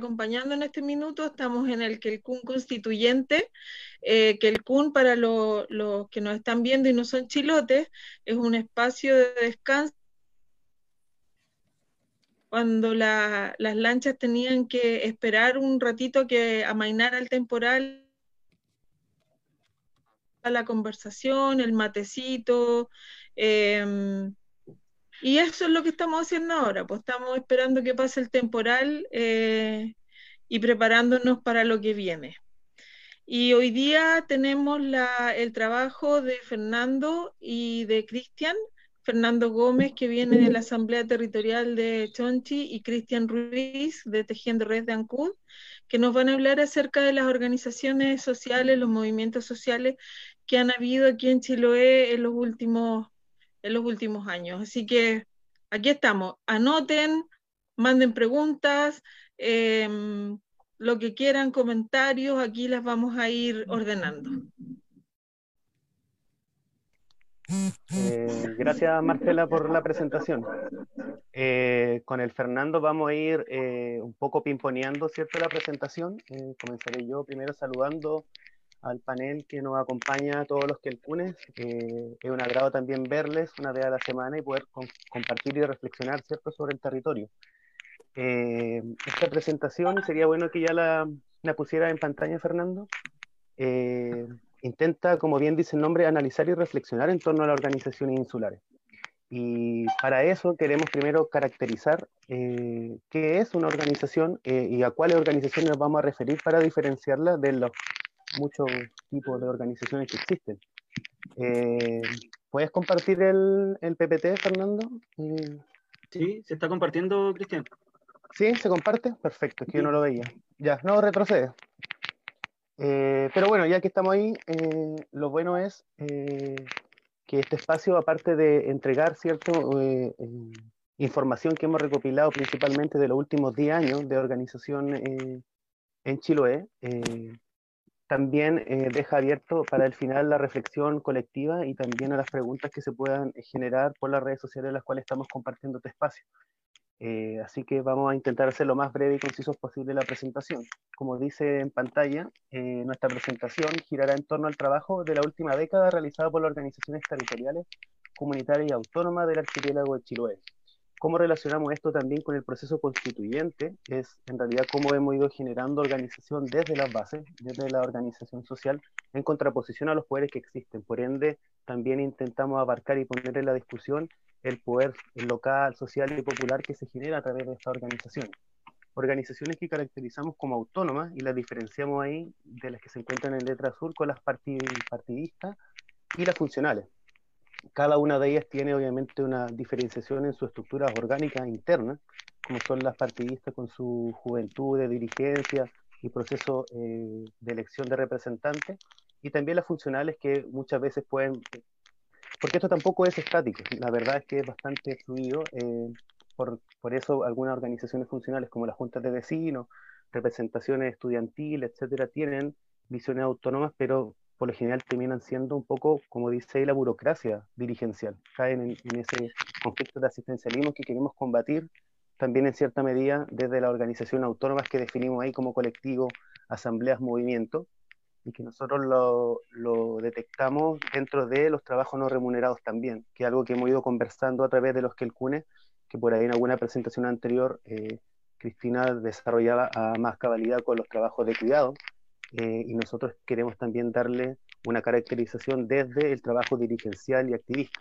acompañando en este minuto. Estamos en el Quelcún Constituyente. Eh, Quelcún, para los que nos están viendo y no son chilotes, es un espacio de descanso cuando las lanchas tenían que esperar un ratito que amainara el temporal la conversación, el matecito, em, y eso es lo que estamos haciendo ahora, pues estamos esperando que pase el temporal eh, y preparándonos para lo que viene. Y hoy día tenemos el trabajo de Fernando y de Cristian, Fernando Gómez, que viene de la Asamblea Territorial de Chonchi, y Cristian Ruiz, de Tejiendo Red de Ancud, que nos van a hablar acerca de las organizaciones sociales, los movimientos sociales que han habido aquí en Chiloé en los últimos en los últimos años. Así que aquí estamos. Anoten, manden preguntas, em, lo que quieran, comentarios, aquí las vamos a ir ordenando. Eh, gracias Marcela por la presentación. Eh, con el Fernando vamos a ir eh, un poco pimponeando ¿cierto? la presentación. comenzaré yo primero saludando al panel que nos acompaña a todos los que el Eh, es un agrado también verles una vez a la semana y poder compartir y reflexionar ¿cierto? sobre el territorio. Eh, esta presentación sería bueno que ya la, la pusiera en pantalla, Fernando. Eh, intenta, como bien dice el nombre, analizar y reflexionar en torno a las organizaciones insulares. Y para eso queremos primero caracterizar eh, qué es una organización y a cuáles organizaciones nos vamos a referir para diferenciarla de los muchos tipos de organizaciones que existen. Eh, ¿Puedes compartir el, el, PPT, Fernando? Eh, sí, se está compartiendo, Cristian. Sí, se comparte. Perfecto, es que yo no lo veía. Ya, no retrocede. Eh, pero bueno, ya que estamos ahí, lo bueno es que este espacio, aparte de entregar cierto información que hemos recopilado principalmente de los últimos 10 años de organización en Chiloé, también eh, deja abierto para el final la reflexión colectiva y también a las preguntas que se puedan eh, generar por las redes sociales en las cuales estamos compartiendo este espacio. Eh, así que vamos a intentar hacer lo más breve y conciso posible la presentación. Como dice en pantalla, nuestra presentación girará en torno al trabajo de la última década realizado por las organizaciones territoriales, comunitarias y autónomas del archipiélago de Chiloé. ¿Cómo relacionamos esto también con el proceso constituyente? Es en realidad cómo hemos ido generando organización desde las bases, desde la organización social, en contraposición a los poderes que existen. Por ende, también intentamos abarcar y poner en la discusión el poder local, social y popular que se genera a través de esta organización. Organizaciones que caracterizamos como autónomas y las diferenciamos ahí de las que se encuentran en letra azul con las partidistas y las funcionales cada una de ellas tiene obviamente una diferenciación en su estructura orgánica interna, como son las partidistas con su juventud de dirigencia y proceso eh, de elección de representantes, y también las funcionales que muchas veces pueden, porque esto tampoco es estático, la verdad es que es bastante fluido, eh, por, por, eso algunas organizaciones funcionales como las juntas de vecinos, representaciones estudiantiles, etcétera, tienen visiones autónomas, pero por lo general terminan siendo un poco, como dice la burocracia dirigencial. Caen en, ese conflicto de asistencialismo que queremos combatir también en cierta medida desde la organización autónoma que definimos ahí como colectivo, asambleas, movimientos, y que nosotros lo, lo, detectamos dentro de los trabajos no remunerados también, que es algo que hemos ido conversando a través de los que el CUNE, que por ahí en alguna presentación anterior eh, Cristina desarrollaba a más cabalidad con los trabajos de cuidado, eh, y nosotros queremos también darle una caracterización desde el trabajo dirigencial y activista.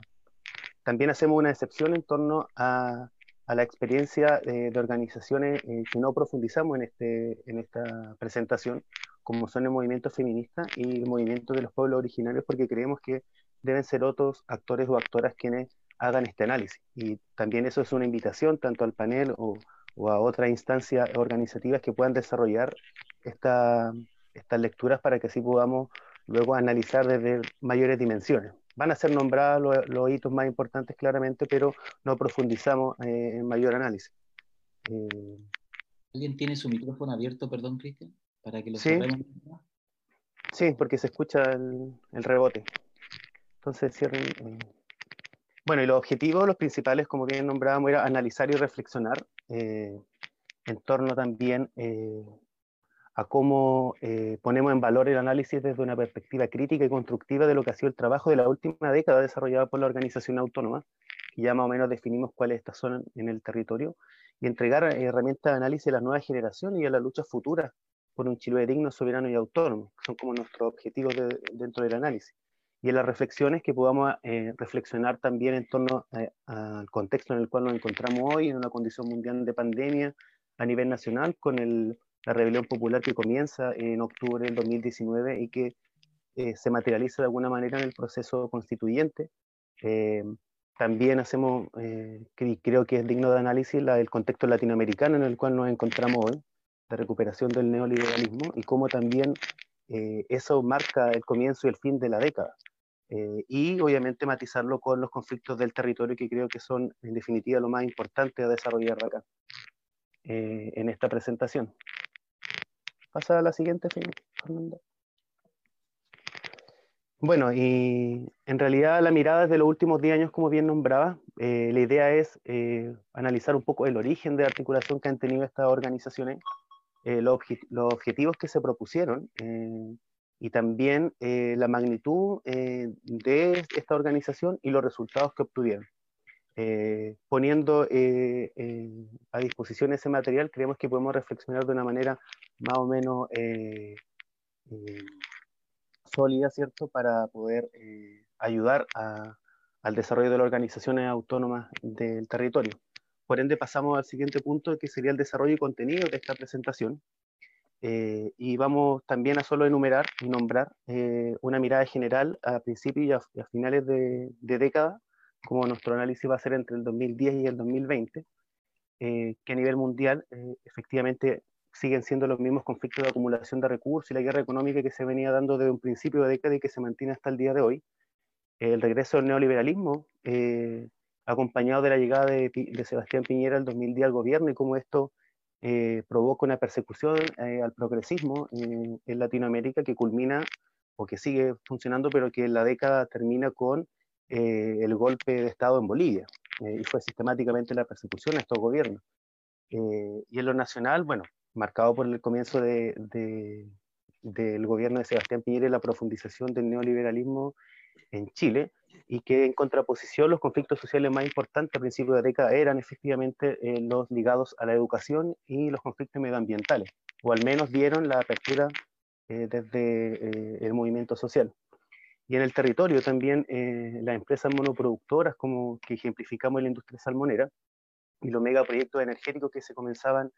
También hacemos una excepción en torno a, a la experiencia eh, de organizaciones eh, que no profundizamos en, este, en esta presentación, como son el movimiento feminista y el movimiento de los pueblos originarios, porque creemos que deben ser otros actores o actoras quienes hagan este análisis. Y también eso es una invitación tanto al panel o, o a otras instancias organizativas que puedan desarrollar esta, estas lecturas para que así podamos luego analizar desde mayores dimensiones. Van a ser nombrados los, hitos más importantes claramente, pero no profundizamos eh, en mayor análisis. Eh, ¿Alguien tiene su micrófono abierto, perdón, Cristian? Para que lo sí. Sí, porque se escucha el, rebote. Entonces, cierren. Eh. Bueno, y los objetivos, los principales, como bien nombrábamos, era analizar y reflexionar en torno también a cómo ponemos en valor el análisis desde una perspectiva crítica y constructiva de lo que ha sido el trabajo de la última década desarrollado por la organización autónoma, que ya más o menos definimos cuáles estas son en el territorio, y entregar herramientas de análisis a las nuevas generaciones y a las luchas futuras por un Chile digno, soberano y autónomo, que son como nuestros objetivos dentro del análisis. Y en las reflexiones que podamos eh, reflexionar también en torno eh, al contexto en el cual nos encontramos hoy, en una condición mundial de pandemia a nivel nacional, con el, la rebelión popular que comienza en octubre del 2019 y que eh, se materializa de alguna manera en el proceso constituyente. también hacemos, creo que es digno de análisis, la, contexto latinoamericano en el cual nos encontramos hoy, de recuperación del neoliberalismo y cómo también eh, eso marca el comienzo y el fin de la década. Eh, y obviamente matizarlo con los conflictos del territorio que creo que son en definitiva lo más importante a desarrollar acá eh, en esta presentación. Pasa a la siguiente, Fernando. Bueno, y en realidad la mirada desde los últimos 10 años, como bien nombraba, la idea es analizar un poco el origen de articulación que han tenido estas organizaciones eh, los, objetivos que se propusieron eh, y también eh, la magnitud de esta organización y los resultados que obtuvieron. Poniendo a disposición ese material, creemos que podemos reflexionar de una manera más o menos sólida, ¿cierto?, para poder ayudar al desarrollo de las organizaciones autónomas del territorio. Por ende, pasamos al siguiente punto, que sería el desarrollo y contenido de esta presentación. Eh, y vamos también a solo enumerar y nombrar eh, una mirada general a principios y a, finales de, década, como nuestro análisis va a ser entre el 2010 y el 2020, eh, que a nivel mundial efectivamente siguen siendo los mismos conflictos de acumulación de recursos y la guerra económica que se venía dando desde un principio de década y que se mantiene hasta el día de hoy. El regreso del neoliberalismo, acompañado de la llegada de, Sebastián Piñera el 2010 al gobierno y cómo esto eh, provoca una persecución eh, al progresismo en, Latinoamérica que culmina o que sigue funcionando, pero que en la década termina con eh, el golpe de Estado en Bolivia. y fue sistemáticamente la persecución a estos gobiernos. y en lo nacional, bueno, marcado por el comienzo de, del gobierno de Sebastián Piñera y la profundización del neoliberalismo en Chile, y que en contraposición los conflictos sociales más importantes a principios de década eran efectivamente eh, los ligados a la educación y los conflictos medioambientales, o al menos dieron la apertura eh, desde eh, el movimiento social. Y en el territorio también las empresas monoproductoras, como que ejemplificamos en la industria salmonera, y los megaproyectos energéticos que se comenzaban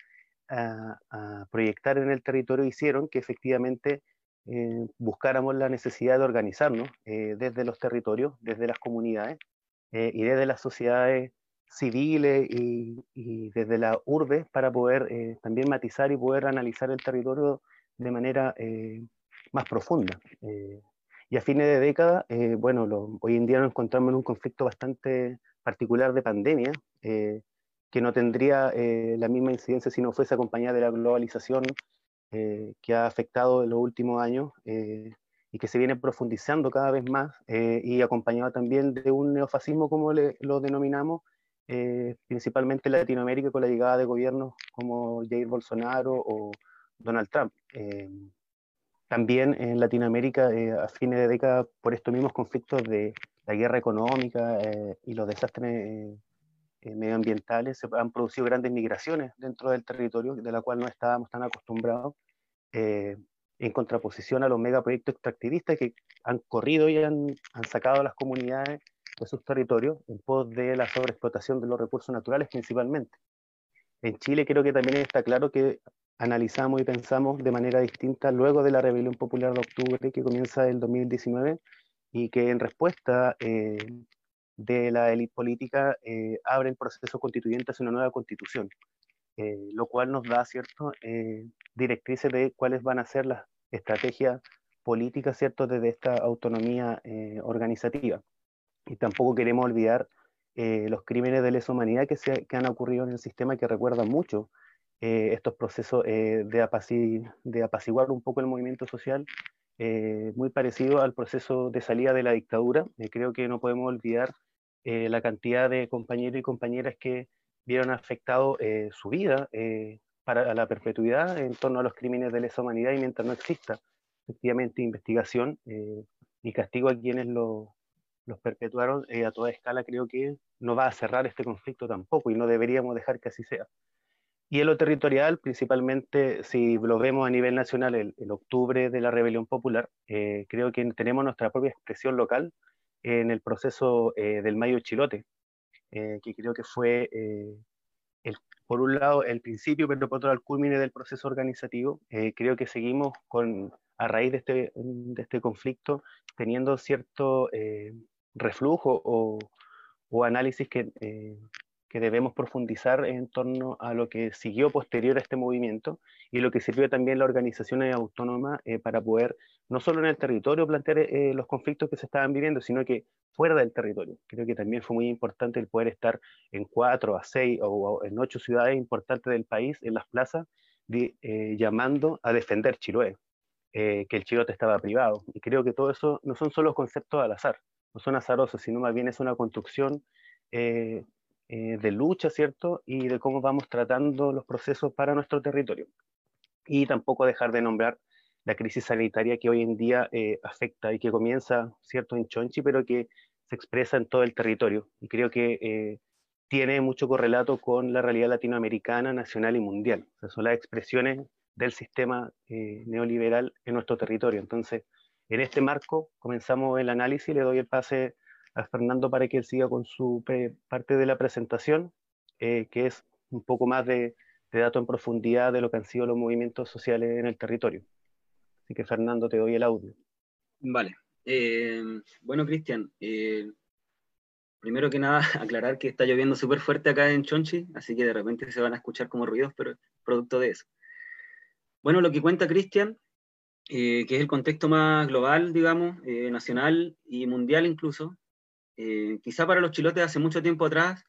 a, a proyectar en el territorio hicieron que efectivamente eh, buscáramos la necesidad de organizarnos eh, desde los territorios, desde las comunidades eh, y desde las sociedades civiles y, desde la urbe para poder también matizar y poder analizar el territorio de manera más profunda. Y a fines de década, bueno, hoy en día nos encontramos en un conflicto bastante particular de pandemia, que no tendría la misma incidencia si no fuese acompañada de la globalización eh, que ha afectado en los últimos años eh, y que se viene profundizando cada vez más eh, y acompañado también de un neofascismo, como lo denominamos, principalmente en Latinoamérica con la llegada de gobiernos como Jair Bolsonaro o Donald Trump. También en Latinoamérica, a fines de década, por estos mismos conflictos de la guerra económica y los desastres eh, medioambientales, se han producido grandes migraciones dentro del territorio, de la cual no estábamos tan acostumbrados, eh, en contraposición a los megaproyectos extractivistas que han corrido y han, han, sacado a las comunidades de sus territorios en pos de la sobreexplotación de los recursos naturales principalmente. En Chile creo que también está claro que analizamos y pensamos de manera distinta luego de la rebelión popular de octubre que comienza el 2019 y que en respuesta eh, de la élite política eh, abre el proceso constituyente hacia una nueva constitución, eh, lo cual nos da cierto eh, directrices de cuáles van a ser las estrategias políticas cierto desde esta autonomía organizativa. Y tampoco queremos olvidar los crímenes de lesa humanidad que, se, que han ocurrido en el sistema que recuerdan mucho estos procesos de, de apaciguar un poco el movimiento social muy parecido al proceso de salida de la dictadura. creo que no podemos olvidar eh, la cantidad de compañeros y compañeras que vieron afectado eh, su vida, eh, para la perpetuidad en torno a los crímenes de lesa humanidad y mientras no exista efectivamente investigación eh, y castigo a quienes lo, los perpetuaron eh, a toda escala, creo que no va a cerrar este conflicto tampoco y no deberíamos dejar que así sea. Y en lo territorial, principalmente, si lo vemos a nivel nacional, el, octubre de la rebelión popular, eh, creo que tenemos nuestra propia expresión local en el proceso eh, del Mayo Chilote, eh, que creo que fue, el, por un lado, el principio, pero por otro el culmine del proceso organizativo. creo que seguimos con, a raíz de este, de este conflicto, teniendo cierto reflujo o, o análisis que que debemos profundizar en torno a lo que siguió posterior a este movimiento y lo que sirvió también la organización autónoma eh, para poder no solo en el territorio plantear eh, los conflictos que se estaban viviendo, sino que fuera del territorio. Creo que también fue muy importante el poder estar en cuatro, a seis o, en ocho ciudades importantes del país, en las plazas, eh, llamando a defender Chiloé, que el chilote estaba privado. Y creo que todo eso no son solo conceptos al azar, no son azarosos, sino más bien es una construcción eh, de lucha, ¿cierto? Y de cómo vamos tratando los procesos para nuestro territorio. Y tampoco dejar de nombrar la crisis sanitaria que hoy en día eh, afecta y que comienza, ¿cierto?, en Chonchi, pero que se expresa en todo el territorio. Y creo que eh, tiene mucho correlato con la realidad latinoamericana, nacional y mundial. Son las expresiones del sistema neoliberal en nuestro territorio. Entonces, en este marco comenzamos el análisis y le doy el pase a Fernando para que él siga con su parte de la presentación, eh, que es un poco más de, dato en profundidad de lo que han sido los movimientos sociales en el territorio. Así que Fernando, te doy el audio. Vale. Eh, bueno, Cristian, eh, primero que nada, aclarar que está lloviendo súper fuerte acá en Chonchi, así que de repente se van a escuchar como ruidos, pero producto de eso. Bueno, lo que cuenta Cristian, que es el contexto más global, digamos, nacional y mundial incluso, eh, quizá para los chilotes hace mucho tiempo atrás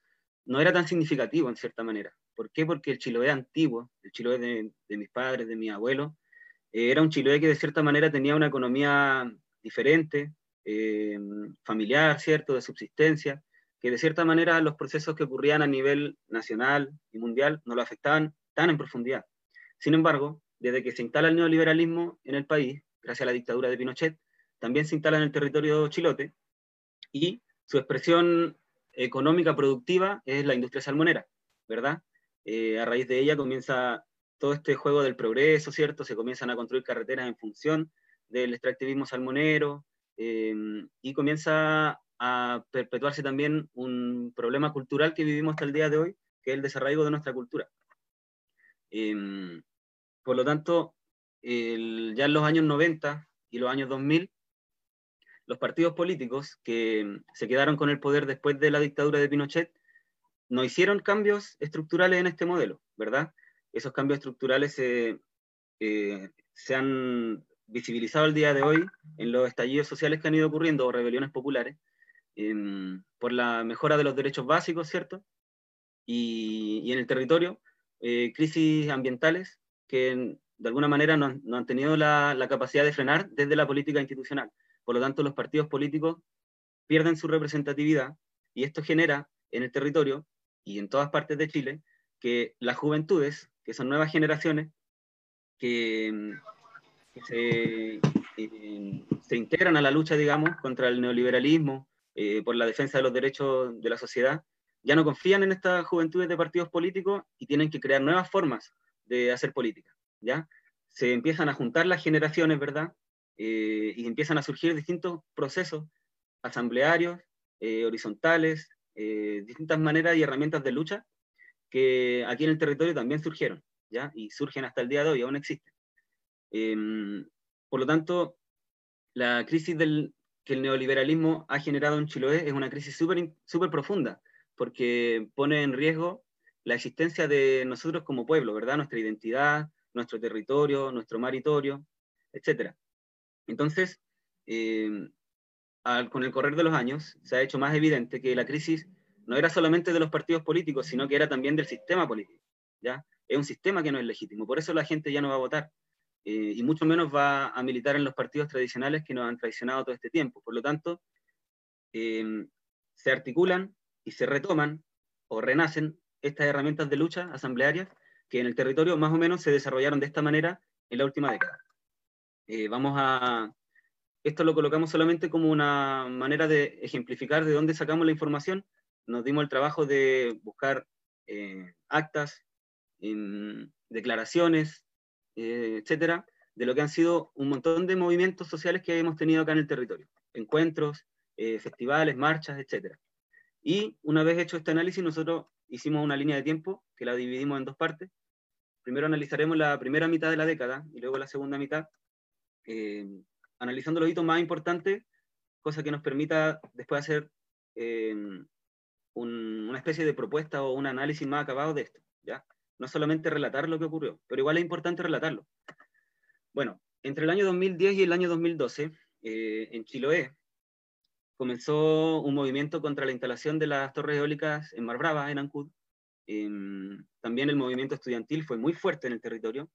no era tan significativo en cierta manera. ¿Por qué? Porque el Chiloé antiguo, el Chiloé de, mis padres, de mi abuelo, eh, era un Chiloé que de cierta manera tenía una economía diferente, eh, familiar, ¿cierto?, de subsistencia, que de cierta manera los procesos que ocurrían a nivel nacional y mundial no lo afectaban tan en profundidad. Sin embargo, desde que se instala el neoliberalismo en el país, gracias a la dictadura de Pinochet, también se instala en el territorio chilote y su expresión económica productiva es la industria salmonera, ¿verdad? Eh, a raíz de ella comienza todo este juego del progreso, ¿cierto? Se comienzan a construir carreteras en función del extractivismo salmonero eh, y comienza a perpetuarse también un problema cultural que vivimos hasta el día de hoy, que es el desarraigo de nuestra cultura. Eh, por lo tanto, ya en los años 90 y los años 2000, los partidos políticos que se quedaron con el poder después de la dictadura de Pinochet no hicieron cambios estructurales en este modelo, ¿verdad? Esos cambios estructurales se, eh, han visibilizado el día de hoy en los estallidos sociales que han ido ocurriendo o rebeliones populares em, por la mejora de los derechos básicos, ¿cierto? Y, en el territorio, eh, crisis ambientales que de alguna manera no, han tenido la, capacidad de frenar desde la política institucional. Por lo tanto, los partidos políticos pierden su representatividad y esto genera en el territorio y en todas partes de Chile que las juventudes, que son nuevas generaciones, que, se, eh, se, integran a la lucha, digamos, contra el neoliberalismo, eh, por la defensa de los derechos de la sociedad, ya no confían en estas juventudes de partidos políticos y tienen que crear nuevas formas de hacer política, ¿ya? Se empiezan a juntar las generaciones, ¿verdad? Eh, y empiezan a surgir distintos procesos asamblearios, eh, horizontales, eh, distintas maneras y herramientas de lucha que aquí en el territorio también surgieron, ¿ya? Y surgen hasta el día de hoy, aún existen. Em, por lo tanto, la crisis del, que el neoliberalismo ha generado en Chiloé es una crisis súper profunda, porque pone en riesgo la existencia de nosotros como pueblo, ¿verdad? Nuestra identidad, nuestro territorio, nuestro maritorio, etcétera. Entonces, eh, con el correr de los años, se ha hecho más evidente que la crisis no era solamente de los partidos políticos, sino que era también del sistema político. ¿ya? Es un sistema que no es legítimo, por eso la gente ya no va a votar, eh, y mucho menos va a militar en los partidos tradicionales que nos han traicionado todo este tiempo. Por lo tanto, eh, se articulan y se retoman o renacen estas herramientas de lucha asamblearias que en el territorio más o menos se desarrollaron de esta manera en la última década. Eh, vamos a, esto lo colocamos solamente como una manera de ejemplificar de dónde sacamos la información. Nos dimos el trabajo de buscar eh, actas, declaraciones, eh, etcétera, de lo que han sido un montón de movimientos sociales que hemos tenido acá en el territorio. Encuentros, eh, festivales, marchas, etcétera. Y una vez hecho este análisis, nosotros hicimos una línea de tiempo que la dividimos en dos partes. Primero analizaremos la primera mitad de la década y luego la segunda mitad, analizando los hitos más importantes, cosa que nos permita después hacer eh, una especie de propuesta o un análisis más acabado de esto, ¿ya? No solamente relatar lo que ocurrió, pero igual es importante relatarlo. Bueno, entre el año 2010 y el año 2012, eh, en Chiloé, comenzó un movimiento contra la instalación de las torres eólicas en Mar Brava, en Ancud. Em, también el movimiento estudiantil fue muy fuerte en el territorio.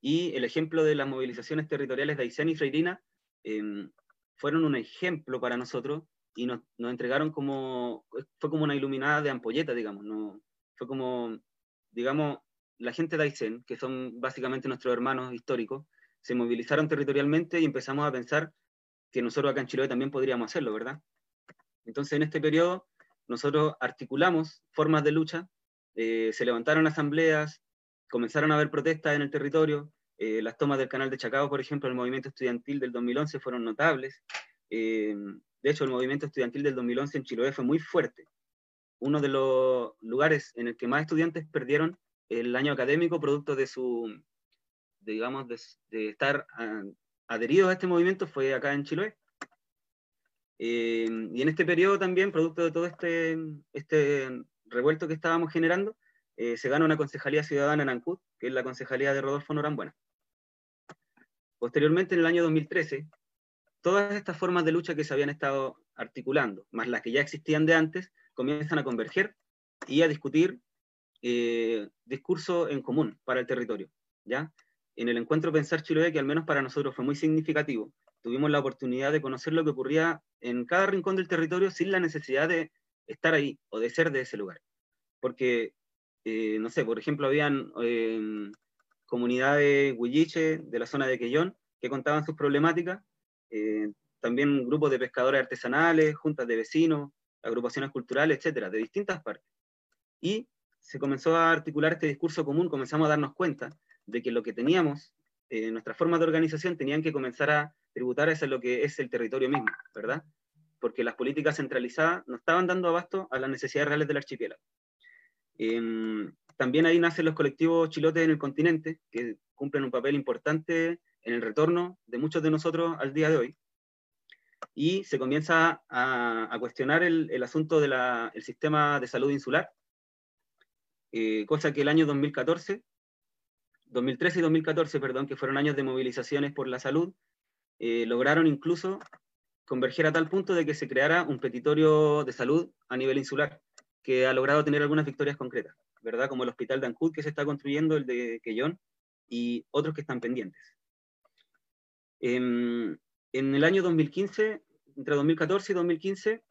Y el ejemplo de las movilizaciones territoriales de Aysén y Freirina Em, fueron un ejemplo para nosotros y nos, nos, entregaron como, fue como una iluminada de ampolleta, digamos, no, fue como, digamos, la gente de Aysén, que son básicamente nuestros hermanos históricos, se movilizaron territorialmente y empezamos a pensar que nosotros acá en Chiloé también podríamos hacerlo, ¿verdad? Entonces, en este periodo, nosotros articulamos formas de lucha, eh, se levantaron asambleas, comenzaron a haber protestas en el territorio, eh, las tomas del canal de Chacao, por ejemplo, el movimiento estudiantil del 2011 fueron notables. Eh, de hecho, el movimiento estudiantil del 2011 en Chiloé fue muy fuerte. Uno de los lugares en el que más estudiantes perdieron el año académico producto de su, digamos, de, estar adheridos a este movimiento fue acá en Chiloé. Eh, y en este periodo también, producto de todo este, este revuelto que estábamos generando, se gana una concejalía ciudadana en Ancud, que es la concejalía de Rodolfo Norambuena. Posteriormente, en el año 2013, todas estas formas de lucha que se habían estado articulando, más las que ya existían de antes, comienzan a converger y a discutir eh, discurso en común para el territorio. ¿ya? En el encuentro Pensar Chiloé, que al menos para nosotros fue muy significativo, tuvimos la oportunidad de conocer lo que ocurría en cada rincón del territorio sin la necesidad de estar ahí o de ser de ese lugar. Porque, eh, no sé, por ejemplo, habían eh, comunidades huilliche de la zona de Quellón que contaban sus problemáticas, eh, también grupos de pescadores artesanales, juntas de vecinos, agrupaciones culturales, etcétera, de distintas partes. Y se comenzó a articular este discurso común, comenzamos a darnos cuenta de que lo que teníamos, eh, nuestras formas de organización, tenían que comenzar a tributar a lo que es el territorio mismo, ¿verdad? Porque las políticas centralizadas no estaban dando abasto a las necesidades reales del archipiélago. Em, también ahí nacen los colectivos chilotes en el continente, que cumplen un papel importante en el retorno de muchos de nosotros al día de hoy. Y se comienza a, cuestionar el, asunto del sistema de salud insular, eh, cosa que el año 2014, 2013 y 2014, perdón, que fueron años de movilizaciones por la salud, eh, lograron incluso converger a tal punto de que se creara un petitorio de salud a nivel insular, que ha logrado tener algunas victorias concretas. ¿verdad? Como el hospital de Ancud que se está construyendo, el de Quellón, y otros que están pendientes. En, em, en el año 2015, entre 2014 y 2015,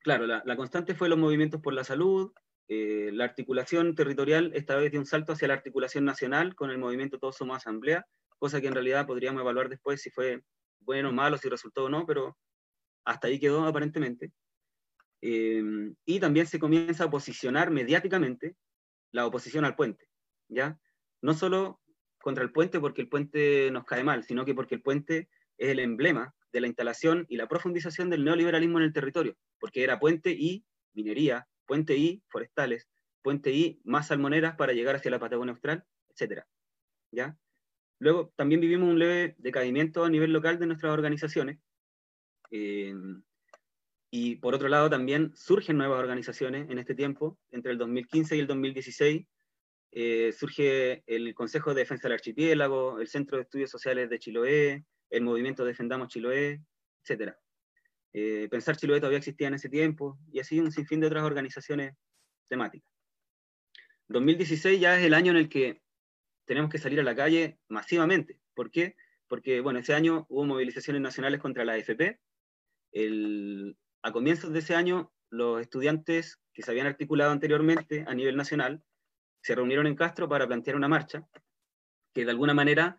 claro, la, la constante fue los movimientos por la salud, eh, la articulación territorial esta vez dio un salto hacia la articulación nacional con el movimiento Todos Somos Asamblea, cosa que en realidad podríamos evaluar después si fue bueno o malo, si resultó o no, pero hasta ahí quedó aparentemente. Em, y también se comienza a posicionar mediáticamente la oposición al puente, ¿ya? No solo contra el puente porque el puente nos cae mal, sino que porque el puente es el emblema de la instalación y la profundización del neoliberalismo en el territorio, porque era puente y minería, puente y forestales, puente y más salmoneras para llegar hacia la Patagonia Austral, etc. ¿Ya? Luego también vivimos un leve decaimiento a nivel local de nuestras organizaciones. Eh, y por otro lado, también surgen nuevas organizaciones en este tiempo. Entre el 2015 y el 2016 eh, surge el Consejo de Defensa del Archipiélago, el Centro de Estudios Sociales de Chiloé, el Movimiento Defendamos Chiloé, etc. Eh, Pensar Chiloé todavía existía en ese tiempo, y así un sinfín de otras organizaciones temáticas. 2016 ya es el año en el que tenemos que salir a la calle masivamente. ¿Por qué? Porque, bueno, ese año hubo movilizaciones nacionales contra la AFP, el, a comienzos de ese año, los estudiantes que se habían articulado anteriormente a nivel nacional se reunieron en Castro para plantear una marcha que de alguna manera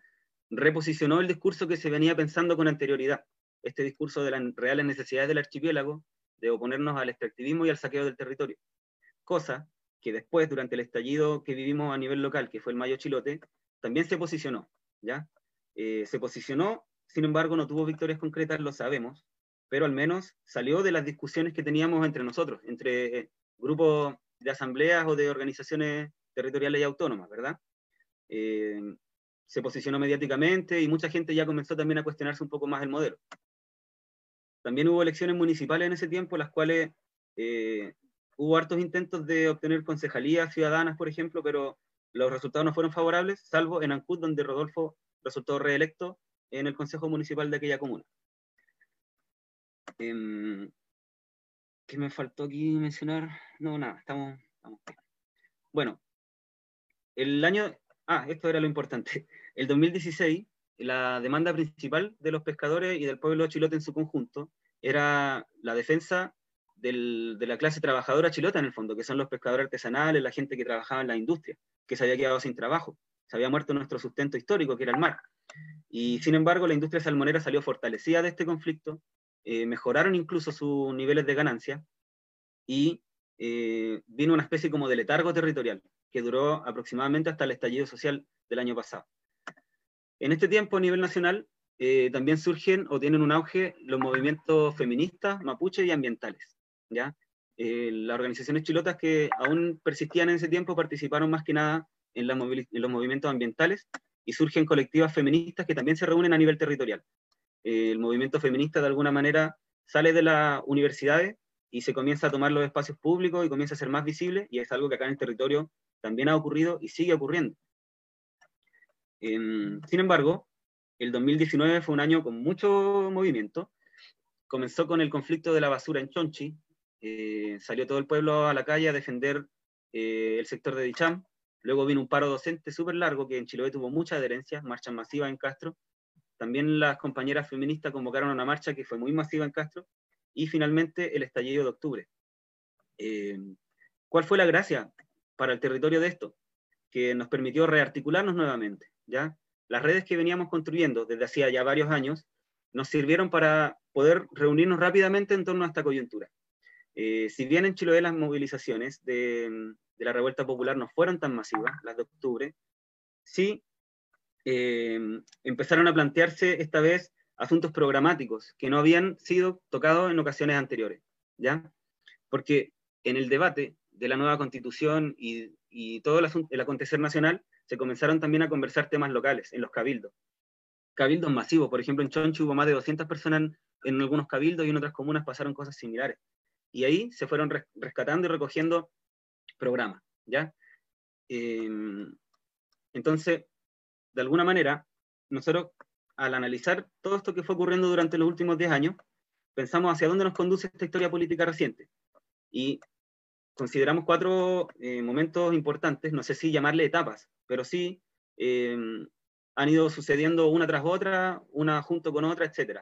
reposicionó el discurso que se venía pensando con anterioridad, este discurso de las reales necesidades del archipiélago, de oponernos al extractivismo y al saqueo del territorio. Cosa que después, durante el estallido que vivimos a nivel local, que fue el Mayo Chilote, también se posicionó, ¿ya? Eh, se posicionó, sin embargo, no tuvo victorias concretas, lo sabemos, pero al menos salió de las discusiones que teníamos entre nosotros, entre eh, grupos de asambleas o de organizaciones territoriales y autónomas, ¿verdad? Eh, se posicionó mediáticamente y mucha gente ya comenzó también a cuestionarse un poco más el modelo. También hubo elecciones municipales en ese tiempo, las cuales eh, hubo hartos intentos de obtener concejalías ciudadanas, por ejemplo, pero los resultados no fueron favorables, salvo en Ancud, donde Rodolfo resultó reelecto en el Consejo Municipal de aquella comuna. Em, ¿Qué me faltó aquí mencionar? No, nada, estamos. Bueno, el año, ah, esto era lo importante. El 2016, la demanda principal de los pescadores y del pueblo chilote en su conjunto era la defensa del, de la clase trabajadora chilota en el fondo, que son los pescadores artesanales, la gente que trabajaba en la industria, que se había quedado sin trabajo, se había muerto nuestro sustento histórico, que era el mar. Y sin embargo, la industria salmonera salió fortalecida de este conflicto, eh, mejoraron incluso sus niveles de ganancia y eh, vino una especie como de letargo territorial que duró aproximadamente hasta el estallido social del año pasado. En este tiempo, a nivel nacional, eh, también surgen o tienen un auge los movimientos feministas, mapuche y ambientales. ¿ya? Las organizaciones chilotas que aún persistían en ese tiempo participaron más que nada en, los movimientos ambientales y surgen colectivas feministas que también se reúnen a nivel territorial. Eh, el movimiento feminista de alguna manera sale de las universidades y se comienza a tomar los espacios públicos y comienza a ser más visible y es algo que acá en el territorio también ha ocurrido y sigue ocurriendo. Em, sin embargo, el 2019 fue un año con mucho movimiento. Comenzó con el conflicto de la basura en Chonchi. Eh, salió todo el pueblo a la calle a defender eh, el sector de Dicham. Luego vino un paro docente súper largo que en Chiloé tuvo mucha adherencia, marchas masivas en Castro. También las compañeras feministas convocaron una marcha que fue muy masiva en Castro. Y finalmente el estallido de octubre. Em, ¿Cuál fue la gracia? para el territorio de esto, que nos permitió rearticularnos nuevamente. ¿ya? Las redes que veníamos construyendo desde hacía ya varios años nos sirvieron para poder reunirnos rápidamente en torno a esta coyuntura. Eh, si bien en Chiloé las movilizaciones de, de, la revuelta popular no fueron tan masivas, las de octubre, sí eh, empezaron a plantearse esta vez asuntos programáticos que no habían sido tocados en ocasiones anteriores, ¿ya? Porque en el debate de la nueva constitución y, y todo el, el, acontecer nacional, se comenzaron también a conversar temas locales en los cabildos. Cabildos masivos, por ejemplo, en Chonchi hubo más de 200 personas en, algunos cabildos y en otras comunas pasaron cosas similares. Y ahí se fueron res, rescatando y recogiendo programas, ¿ya? Eh, entonces, de alguna manera, nosotros al analizar todo esto que fue ocurriendo durante los últimos 10 años, pensamos hacia dónde nos conduce esta historia política reciente. Y consideramos cuatro eh, momentos importantes, no sé si llamarle etapas, pero sí eh, han ido sucediendo una tras otra, una junto con otra, etc.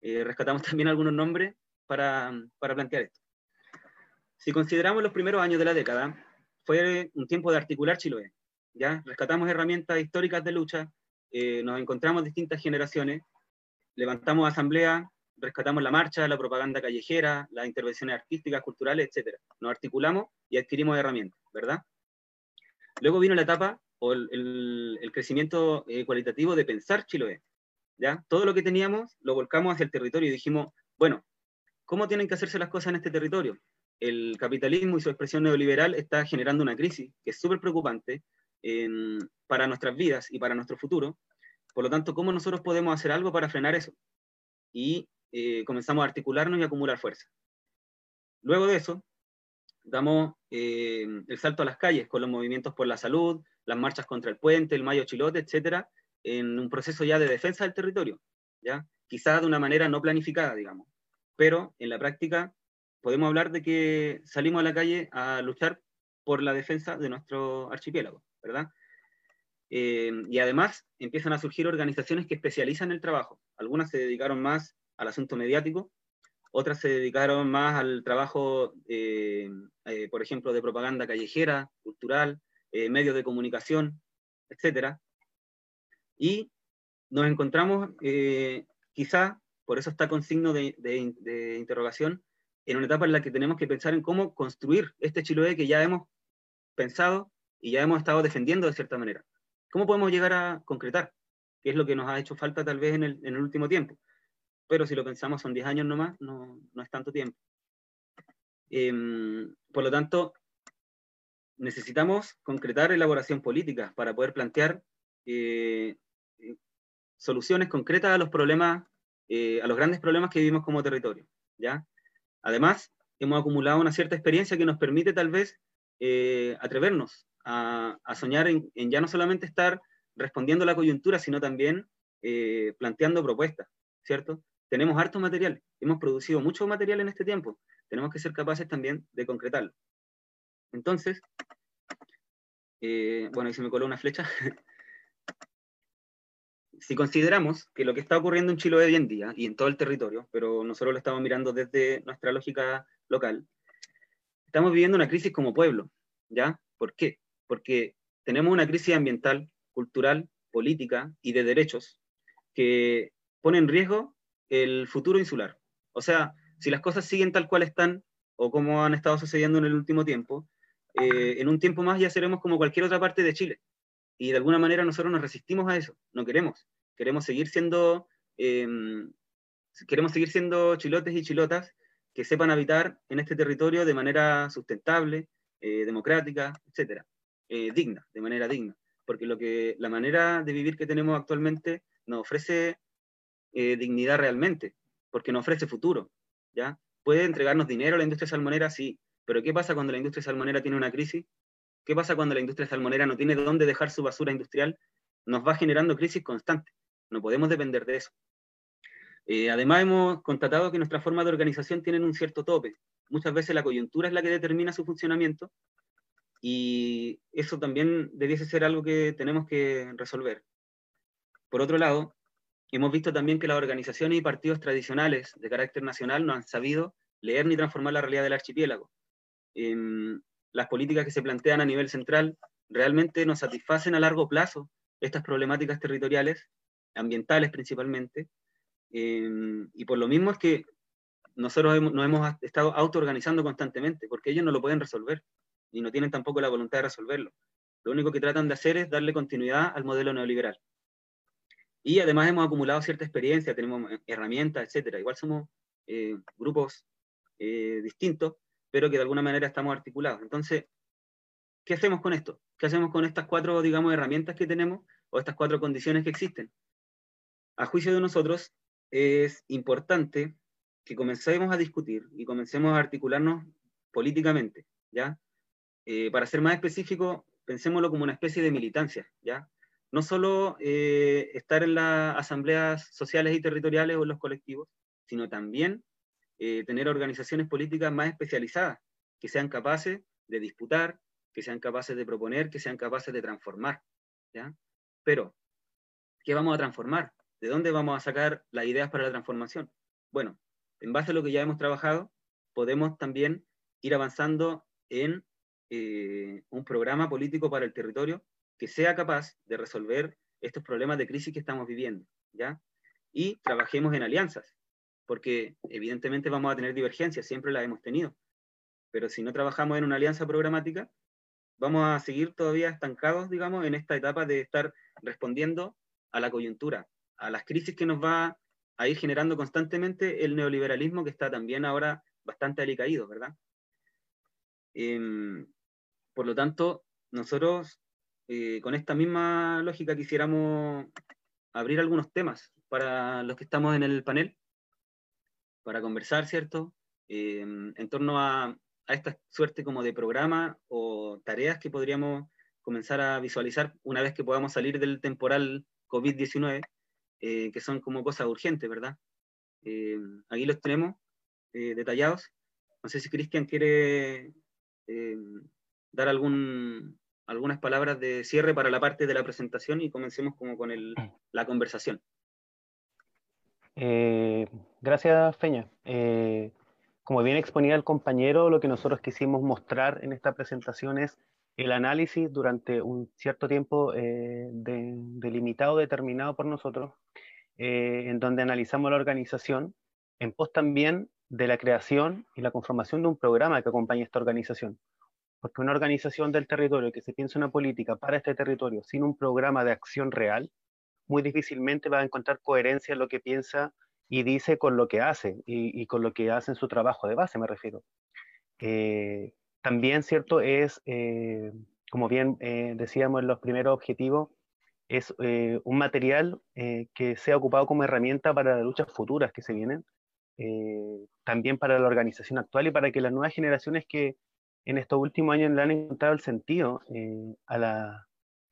Eh, rescatamos también algunos nombres para, para, plantear esto. Si consideramos los primeros años de la década, fue un tiempo de articular Chiloé. ¿Ya? Rescatamos herramientas históricas de lucha, eh, nos encontramos distintas generaciones, levantamos asamblea, rescatamos la marcha, la propaganda callejera, las intervenciones artísticas, culturales, etc. Nos articulamos y adquirimos herramientas, ¿verdad? Luego vino la etapa o el, el, el crecimiento eh, cualitativo de pensar Chiloé. ¿ya? Todo lo que teníamos lo volcamos hacia el territorio y dijimos, bueno, ¿cómo tienen que hacerse las cosas en este territorio? El capitalismo y su expresión neoliberal está generando una crisis que es súper preocupante en, para nuestras vidas y para nuestro futuro. Por lo tanto, ¿cómo nosotros podemos hacer algo para frenar eso? Y eh, comenzamos a articularnos y acumular fuerza. Luego de eso, damos eh, el salto a las calles con los movimientos por la salud, las marchas contra el puente, el Mayo Chilote, etcétera, en un proceso ya de defensa del territorio, ¿ya? quizás de una manera no planificada, digamos, pero en la práctica podemos hablar de que salimos a la calle a luchar por la defensa de nuestro archipiélago, ¿verdad? Eh, y además empiezan a surgir organizaciones que especializan el trabajo. Algunas se dedicaron más al asunto mediático, otras se dedicaron más al trabajo, eh, eh, por ejemplo, de propaganda callejera, cultural, eh, medios de comunicación, etc. Y nos encontramos, eh, quizá, por eso está con signo de, interrogación, en una etapa en la que tenemos que pensar en cómo construir este Chiloé que ya hemos pensado y ya hemos estado defendiendo de cierta manera. ¿Cómo podemos llegar a concretar? ¿Qué es lo que nos ha hecho falta tal vez en el, último tiempo? Pero si lo pensamos son 10 años nomás, no, no es tanto tiempo. Em, por lo tanto, necesitamos concretar elaboración política para poder plantear eh, eh, soluciones concretas a los problemas, eh, a los grandes problemas que vivimos como territorio. ¿ya? Además, hemos acumulado una cierta experiencia que nos permite tal vez atrevernos a, soñar en, ya no solamente estar respondiendo a la coyuntura, sino también planteando propuestas, ¿cierto? Tenemos harto material, hemos producido mucho material en este tiempo, tenemos que ser capaces también de concretarlo. Entonces, eh, bueno, ahí se me coló una flecha. si consideramos que lo que está ocurriendo en Chile hoy en día y en todo el territorio, pero nosotros lo estamos mirando desde nuestra lógica local, estamos viviendo una crisis como pueblo, ¿ya? ¿Por qué? Porque tenemos una crisis ambiental, cultural, política y de derechos que pone en riesgo el futuro insular. O sea, si las cosas siguen tal cual están o como han estado sucediendo en el último tiempo, eh, en un tiempo más ya seremos como cualquier otra parte de Chile. Y de alguna manera nosotros nos resistimos a eso, no queremos. Queremos seguir siendo, em, queremos seguir siendo chilotes y chilotas que sepan habitar en este territorio de manera sustentable, eh, democrática, etcétera, eh, digna, de manera digna. Porque lo que, la manera de vivir que tenemos actualmente nos ofrece dignidad realmente, porque nos ofrece futuro, ¿ya? ¿Puede entregarnos dinero a la industria salmonera? Sí, pero ¿qué pasa cuando la industria salmonera tiene una crisis? ¿Qué pasa cuando la industria salmonera no tiene dónde dejar su basura industrial? Nos va generando crisis constante. No podemos depender de eso. Eh, además, hemos constatado que nuestra forma de organización tiene un cierto tope. Muchas veces la coyuntura es la que determina su funcionamiento y eso también debiese ser algo que tenemos que resolver. Por otro lado, hemos visto también que las organizaciones y partidos tradicionales de carácter nacional no han sabido leer ni transformar la realidad del archipiélago las políticas que se plantean a nivel central realmente nos satisfacen a largo plazo estas problemáticas territoriales, ambientales principalmente, em, y por lo mismo es que nosotros nos hemos estado autoorganizando constantemente, porque ellos no lo pueden resolver, y no tienen tampoco la voluntad de resolverlo. Lo único que tratan de hacer es darle continuidad al modelo neoliberal. Y además hemos acumulado cierta experiencia, tenemos herramientas, etcétera. Igual somos eh, grupos eh, distintos, pero que de alguna manera estamos articulados. Entonces, ¿qué hacemos con esto? ¿Qué hacemos con estas cuatro, digamos, herramientas que tenemos o estas cuatro condiciones que existen? A juicio de nosotros, es importante que comencemos a discutir y comencemos a articularnos políticamente, ¿ya? Eh, para ser más específico, pensémoslo como una especie de militancia, ¿ya? No solo eh, estar en las asambleas sociales y territoriales o en los colectivos, sino también eh, tener organizaciones políticas más especializadas, que sean capaces de disputar, que sean capaces de proponer, que sean capaces de transformar. ¿ya? Pero, ¿qué vamos a transformar? ¿De dónde vamos a sacar las ideas para la transformación? Bueno, en base a lo que ya hemos trabajado, podemos también ir avanzando en eh, un programa político para el territorio que sea capaz de resolver estos problemas de crisis que estamos viviendo, ¿ya? Y trabajemos en alianzas, porque evidentemente vamos a tener divergencias, siempre las hemos tenido, pero si no trabajamos en una alianza programática, vamos a seguir todavía estancados, digamos, en esta etapa de estar respondiendo a la coyuntura, a las crisis que nos va a ir generando constantemente el neoliberalismo que está también ahora bastante alicaído, ¿verdad? Em, por lo tanto, nosotros eh, con esta misma lógica quisiéramos abrir algunos temas para los que estamos en el panel para conversar, ¿cierto? Em, en torno a, esta suerte como de programa o tareas que podríamos comenzar a visualizar una vez que podamos salir del temporal COVID-19, eh, que son como cosas urgentes, ¿verdad? Aquí los tenemos eh, detallados. No sé si Cristian quiere dar algún, algunas palabras de cierre para la parte de la presentación y comencemos como con la conversación. Eh, gracias, Feña. Eh, como bien exponía el compañero, lo que nosotros quisimos mostrar en esta presentación es el análisis durante un cierto tiempo eh, delimitado, determinado por nosotros, en donde analizamos la organización, en pos también de la creación y la conformación de un programa que acompañe esta organización. Porque una organización del territorio que se piensa una política para este territorio sin un programa de acción real, muy difícilmente va a encontrar coherencia en lo que piensa y dice con lo que hace y, con lo que hace en su trabajo de base, me refiero. Eh, también, ¿cierto? Es, eh, como bien eh, decíamos en los primeros objetivos, es eh, un material que sea ocupado como herramienta para las luchas futuras que se vienen, también para la organización actual y para que las nuevas generaciones que en estos últimos años le han encontrado el sentido a,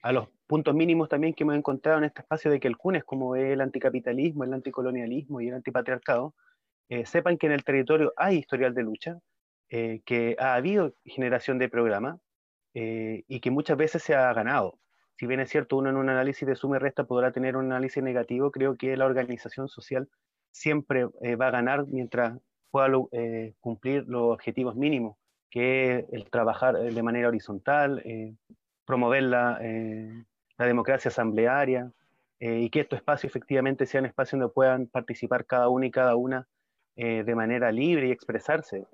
a, los puntos mínimos también que hemos encontrado en este espacio de que el CUNES, como el anticapitalismo, el anticolonialismo y el antipatriarcado, sepan que en el territorio hay historial de lucha, eh, que ha habido generación de programa eh, y que muchas veces se ha ganado. Si bien es cierto, uno en un análisis de suma y resta podrá tener un análisis negativo, creo que la organización social siempre eh, va a ganar mientras pueda cumplir los objetivos mínimos, que el trabajar de manera horizontal, promover la, la, democracia asamblearia y que estos espacios efectivamente sean espacios donde puedan participar cada uno y cada una de manera libre y expresarse.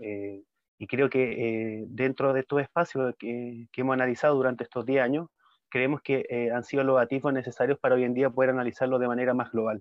Y creo que eh, dentro de estos espacios que, hemos analizado durante estos 10 años, creemos que eh, han sido los atisbos necesarios para hoy en día poder analizarlo de manera más global.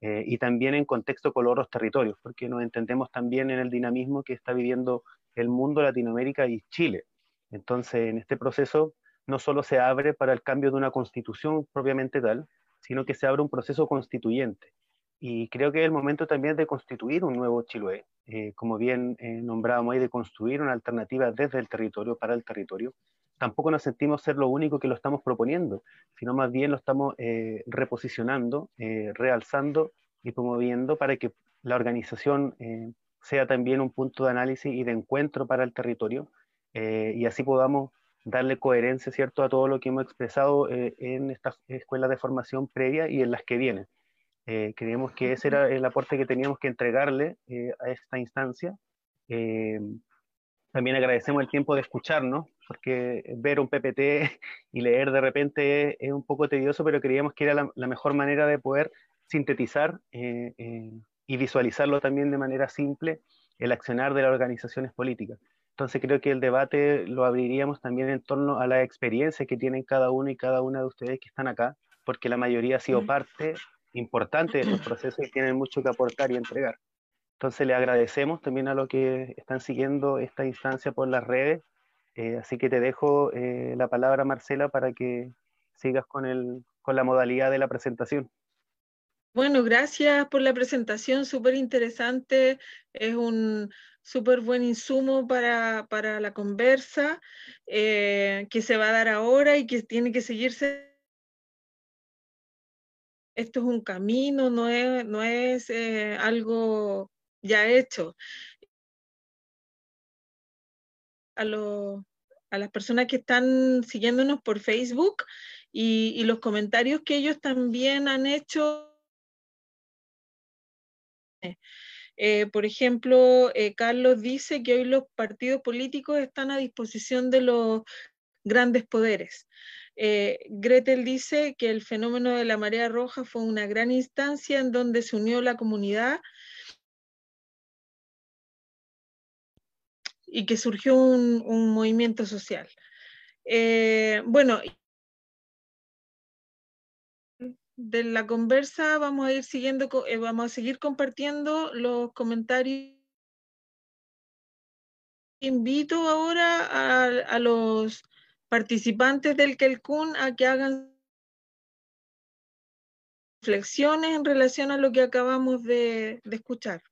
Eh, y también en contexto con los otros territorios, porque nos entendemos también en el dinamismo que está viviendo el mundo, Latinoamérica y Chile. Entonces, en este proceso no solo se abre para el cambio de una constitución propiamente tal, sino que se abre un proceso constituyente. Y creo que es el momento también de constituir un nuevo Chiloé, eh, como bien eh, nombrábamos ahí, de construir una alternativa desde el territorio, para el territorio. Tampoco nos sentimos ser lo único que lo estamos proponiendo, sino más bien lo estamos eh, reposicionando, realzando y promoviendo para que la organización sea también un punto de análisis y de encuentro para el territorio y así podamos darle coherencia, ¿cierto?, a todo lo que hemos expresado en estas escuelas de formación previa y en las que vienen. Eh, creemos que ese era el aporte que teníamos que entregarle eh, a esta instancia. Eh, también agradecemos el tiempo de escucharnos, porque ver un PPT y leer de repente es, un poco tedioso, pero creíamos que era la, mejor manera de poder sintetizar y visualizarlo también de manera simple el accionar de las organizaciones políticas. Entonces creo que el debate lo abriríamos también en torno a la experiencia que tienen cada uno y cada una de ustedes que están acá, porque la mayoría ha sido parte importante de estos procesos y tienen mucho que aportar y entregar. Entonces le agradecemos también a los que están siguiendo esta instancia por las redes. Eh, así que te dejo eh, la palabra, Marcela, para que sigas con, el, con la modalidad de la presentación. Bueno, gracias por la presentación, súper interesante. Es un súper buen insumo para, para la conversa eh, que se va a dar ahora y que tiene que seguirse esto es un camino, no es, no es eh, algo ya hecho. A, a las personas que están siguiéndonos por Facebook y, los comentarios que ellos también han hecho. Eh, por ejemplo, eh, Carlos dice que hoy los partidos políticos están a disposición de los grandes poderes. Eh, Gretel dice que el fenómeno de la marea roja fue una gran instancia en donde se unió la comunidad y que surgió un, movimiento social. Eh, bueno, de la conversa vamos a ir siguiendo, eh, vamos a seguir compartiendo los comentarios. Invito ahora a los participantes del Kelkun a que hagan reflexiones en relación a lo que acabamos de, escuchar.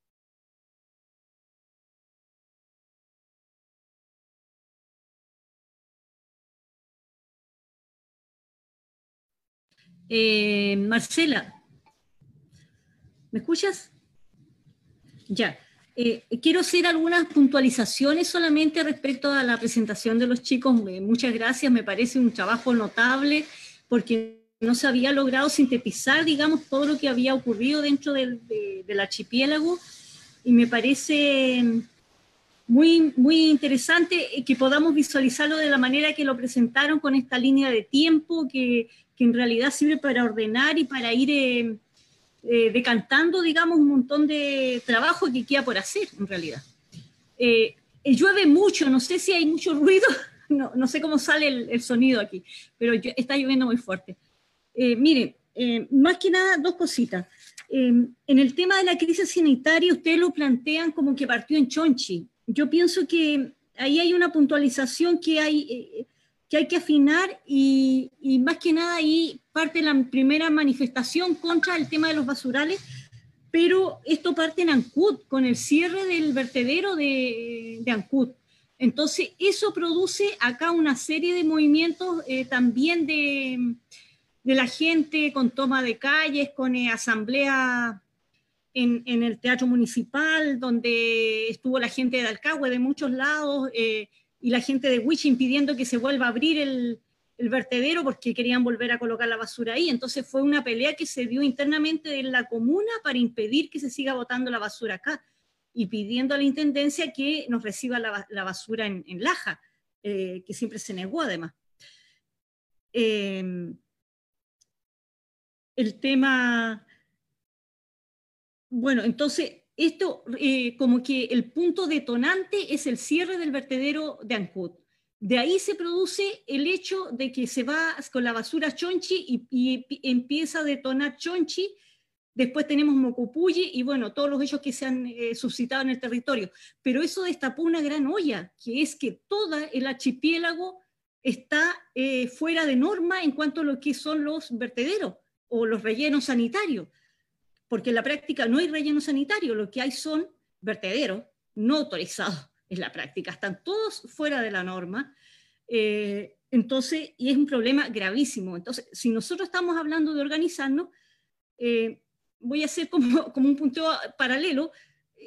Eh, Marcela, ¿me escuchas? Ya. Eh, quiero hacer algunas puntualizaciones solamente respecto a la presentación de los chicos. Eh, muchas gracias, me parece un trabajo notable porque no se había logrado sintetizar, digamos, todo lo que había ocurrido dentro del, archipiélago y me parece muy, muy interesante que podamos visualizarlo de la manera que lo presentaron con esta línea de tiempo que, que en realidad sirve para ordenar y para ir eh, eh, decantando, digamos, un montón de trabajo que queda por hacer en realidad. Eh, llueve mucho, no sé si hay mucho ruido, no, no sé cómo sale el, el sonido aquí, pero está lloviendo muy fuerte. miren, más que nada, dos cositas. en el tema de la crisis sanitaria, ustedes lo plantean como que partió en Chonchi yo pienso que ahí hay una puntualización que hay, eh, que, afinar y, más que nada ahí parte la primera manifestación contra el tema de los basurales, pero esto parte en Ancud, con el cierre del vertedero de, de Ancud. Entonces, eso produce acá una serie de movimientos eh, también de, la gente con toma de calles, con eh, asamblea en, el Teatro Municipal, donde estuvo la gente de Alcagüe de muchos lados eh, y la gente de Huichi impidiendo que se vuelva a abrir el, vertedero porque querían volver a colocar la basura ahí. Entonces fue una pelea que se dio internamente en la comuna para impedir que se siga botando la basura acá y pidiendo a la Intendencia que nos reciba la, basura en, Laja, eh, que siempre se negó además. Eh, el tema bueno, entonces, esto eh, como que el punto detonante es el cierre del vertedero de Ancud. De ahí se produce el hecho de que se va con la basura Chonchi y, empieza a detonar Chonchi. Después tenemos Mocopuyi y bueno, todos los hechos que se han eh, suscitado en el territorio. Pero eso destapó una gran olla, que es que todo el archipiélago está eh, fuera de norma en cuanto a lo que son los vertederos o los rellenos sanitarios porque en la práctica no hay relleno sanitario, lo que hay son vertederos no autorizados en la práctica, están todos fuera de la norma. Eh, entonces, y es un problema gravísimo. Entonces, si nosotros estamos hablando de organizarnos, eh, voy a hacer como, como un punto paralelo,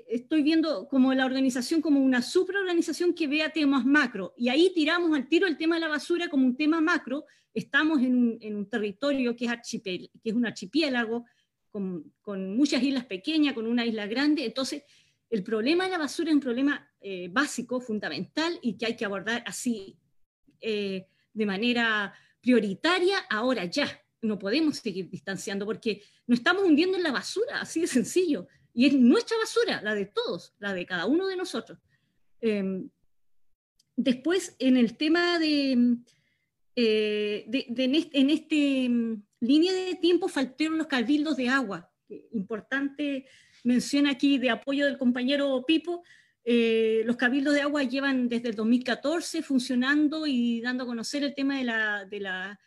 estoy viendo como la organización como una supraorganización que vea temas macro, y ahí tiramos al tiro el tema de la basura como un tema macro, estamos en un, en un territorio que es, archipel, que es un archipiélago, con, muchas islas pequeñas, con una isla grande. Entonces, el problema de la basura es un problema eh, básico, fundamental, y que hay que abordar así eh, de manera prioritaria ahora ya. No podemos seguir distanciando porque nos estamos hundiendo en la basura, así de sencillo. Y es nuestra basura, la de todos, la de cada uno de nosotros. Em, después, en el tema de, eh, en este línea de tiempo faltaron los cabildos de agua. Importante mención aquí de apoyo del compañero Pipo. Eh, los cabildos de agua llevan desde el 2014 funcionando y dando a conocer el tema de la, de la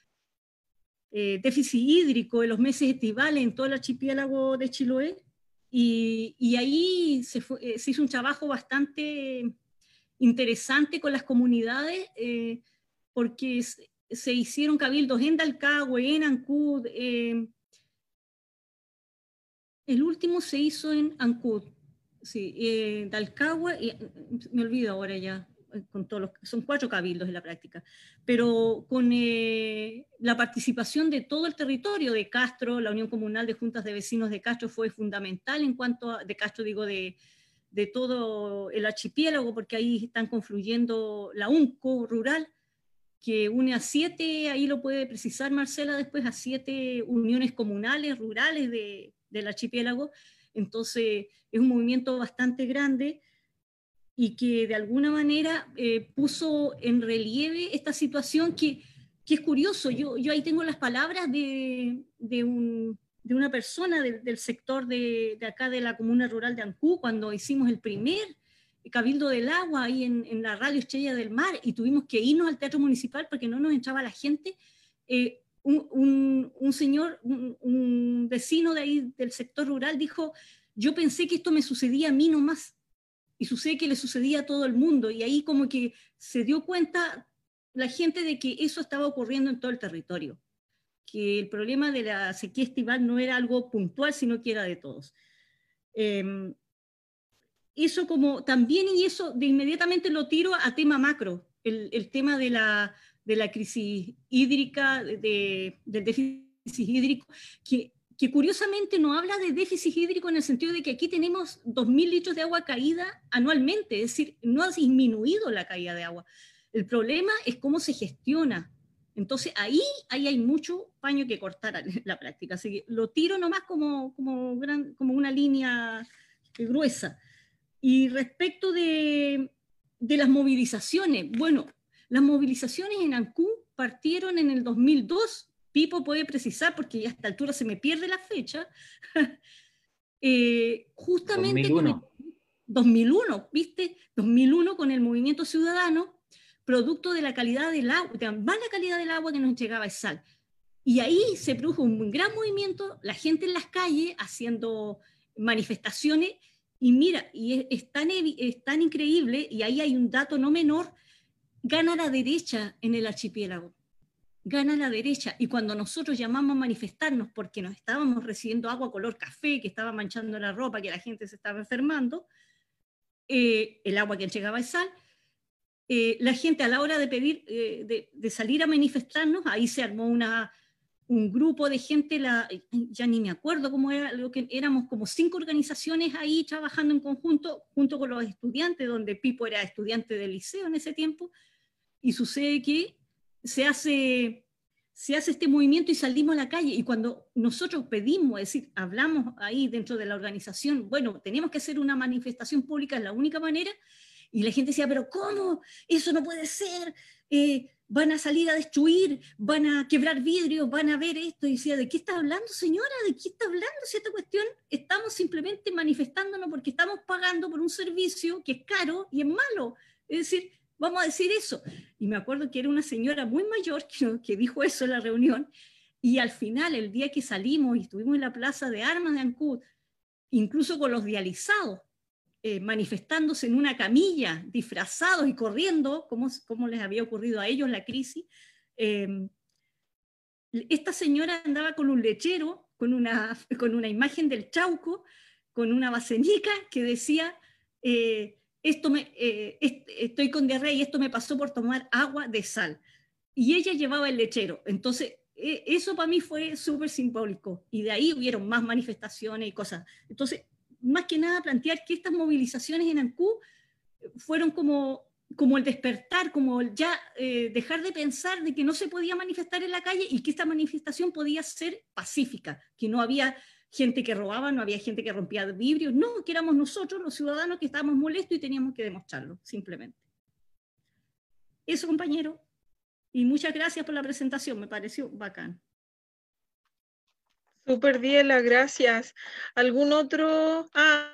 eh, déficit hídrico en los meses estivales en todo el archipiélago de Chiloé. Y, y ahí se, eh, se, hizo un trabajo bastante interesante con las comunidades, porque se hicieron cabildos en Dalcahue, en Ancud. Eh, el último se hizo en Ancud, sí, eh, Dalcahue, me olvido ahora ya, eh, con todos los, son cuatro cabildos en la práctica, pero con eh, la participación de todo el territorio de Castro, la Unión Comunal de Juntas de Vecinos de Castro fue fundamental en cuanto a, de Castro digo, de, de todo el archipiélago, porque ahí están confluyendo la UNCO rural, que une a siete, ahí lo puede precisar Marcela después, a siete uniones comunales, rurales de, del archipiélago. Entonces, es un movimiento bastante grande y que de alguna manera eh, puso en relieve esta situación que, que es curioso. Yo, yo ahí tengo las palabras de, de, un, de una persona del sector de, de, acá de la comuna rural de Ancú, cuando hicimos el primer Cabildo del Agua ahí en, la radio Estrella del Mar y tuvimos que irnos al teatro municipal porque no nos entraba la gente. Eh, un, señor, un, vecino de ahí del sector rural dijo, yo pensé que esto me sucedía a mí nomás y sucede que le sucedía a todo el mundo y ahí como que se dio cuenta la gente de que eso estaba ocurriendo en todo el territorio, que el problema de la sequía estival no era algo puntual, sino que era de todos. Em, eso como también, y eso de inmediatamente lo tiro a tema macro, el, tema de la, de la crisis hídrica, de, del déficit hídrico, que, que curiosamente no habla de déficit hídrico en el sentido de que aquí tenemos 2.000 litros de agua caída anualmente, es decir, no ha disminuido la caída de agua. El problema es cómo se gestiona. Entonces ahí, ahí hay mucho paño que cortar en la práctica. Así que lo tiro nomás como, como, gran, como una línea gruesa. Y respecto de, de las movilizaciones, bueno, las movilizaciones en Ancú partieron en el 2002 Pipo puede precisar, porque ya a esta altura se me pierde la fecha, eh, justamente 2001. con 2001, ¿viste? 2001 con el movimiento ciudadano, producto de la calidad del agua, de la mala calidad del agua que nos llegaba el sal. Y ahí se produjo un gran movimiento, la gente en las calles haciendo manifestaciones, y mira, y es, tan, es tan increíble, y ahí hay un dato no menor, gana la derecha en el archipiélago gana la derecha. Y cuando nosotros llamamos a manifestarnos porque nos estábamos recibiendo agua color café, que estaba manchando la ropa, que la gente se estaba enfermando, eh, el agua que llegaba es sal, eh, la gente a la hora de pedir, eh, de, salir a manifestarnos, ahí se armó una, un grupo de gente, la, ya ni me acuerdo cómo era, lo que éramos como cinco organizaciones ahí trabajando en conjunto, junto con los estudiantes, donde Pipo era estudiante del liceo en ese tiempo, y sucede que se hace, se hace este movimiento y salimos a la calle. Y cuando nosotros pedimos, es decir, hablamos ahí dentro de la organización, bueno, tenemos que hacer una manifestación pública, es la única manera. Y la gente decía, pero ¿cómo? Eso no puede ser. Eh, van a salir a destruir, van a quebrar vidrios, van a ver esto. Y decía, ¿de qué está hablando, señora? ¿De qué está hablando si esta cuestión? Estamos simplemente manifestándonos porque estamos pagando por un servicio que es caro y es malo. Es decir, Vamos a decir eso. Y me acuerdo que era una señora muy mayor que, que dijo eso en la reunión. Y al final, el día que salimos y estuvimos en la plaza de armas de Ancud, incluso con los dializados, eh, manifestándose en una camilla, disfrazados y corriendo, como, como les había ocurrido a ellos la crisis, eh, esta señora andaba con un lechero, con una, con una imagen del Chauco, con una basenica que decía, eh, esto me, eh, estoy con diarrea y esto me pasó por tomar agua de sal. Y ella llevaba el lechero. Entonces, e, eso para mí fue súper simbólico. Y de ahí hubieron más manifestaciones y cosas. Entonces, más que nada plantear que estas movilizaciones en Ancú fueron como, como el despertar, como ya eh, dejar de pensar de que no se podía manifestar en la calle y que esta manifestación podía ser pacífica, que no había gente que robaba, no había gente que rompía vidrios, no, que éramos nosotros los ciudadanos que estábamos molestos y teníamos que demostrarlo, simplemente. Eso, compañero. Y muchas gracias por la presentación, me pareció bacán. Súper bien, las gracias. ¿Algún otro? Ah.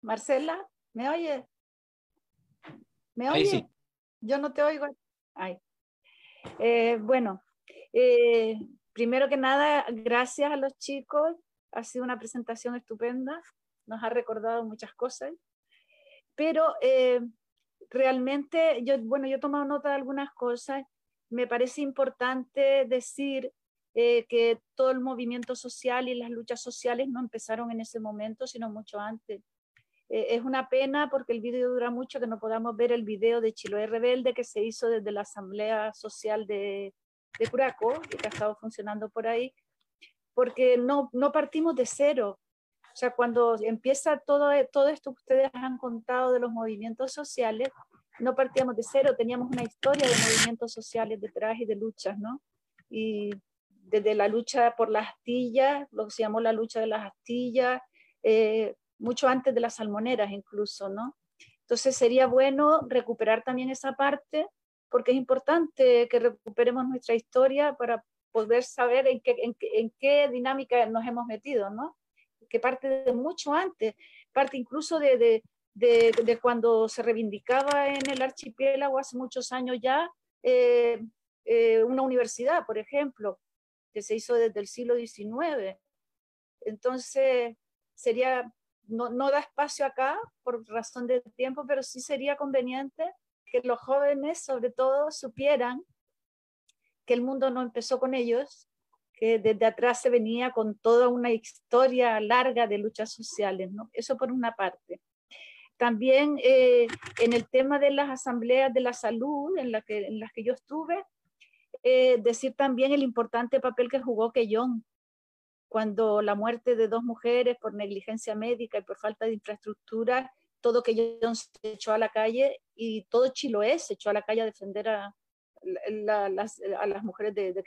Marcela, ¿me oye? ¿Me oye? Yo no te oigo. Ay. Eh, bueno, eh, primero que nada, gracias a los chicos. Ha sido una presentación estupenda. Nos ha recordado muchas cosas. Pero eh, realmente, yo, bueno, yo he tomado nota de algunas cosas. Me parece importante decir que todo el movimiento social y las luchas sociales no empezaron en ese momento, sino mucho antes. Eh, es una pena porque el vídeo dura mucho que no podamos ver el video de Chiloé Rebelde que se hizo desde la Asamblea Social de, de Curaco que ha estado funcionando por ahí, porque no, no partimos de cero. O sea, cuando empieza todo, todo esto que ustedes han contado de los movimientos sociales, no partíamos de cero, teníamos una historia de movimientos sociales detrás y de luchas, ¿no? Y desde la lucha por las astillas, lo que se llamó la lucha de las astillas, eh, mucho antes de las salmoneras incluso, ¿no? Entonces sería bueno recuperar también esa parte, porque es importante que recuperemos nuestra historia para poder saber en qué, en, qué dinámica nos hemos metido, ¿no? Que parte de mucho antes, parte incluso de, de, cuando se reivindicaba en el archipiélago hace muchos años ya eh, eh, una universidad, por ejemplo, que se hizo desde el siglo XIX. Entonces, sería no, da espacio acá por razón de tiempo, pero sí sería conveniente que los jóvenes, sobre todo, supieran que el mundo no empezó con ellos, que desde atrás se venía con toda una historia larga de luchas sociales, ¿no? Eso por una parte. También eh, en el tema de las asambleas de la salud en, la que, en las que yo estuve, eh, decir también el importante papel que jugó Quellón cuando la muerte de dos mujeres por negligencia médica y por falta de infraestructura, todo Quellón se echó a la calle y todo Chiloé se echó a la calle a defender a, las, a las, mujeres de, de.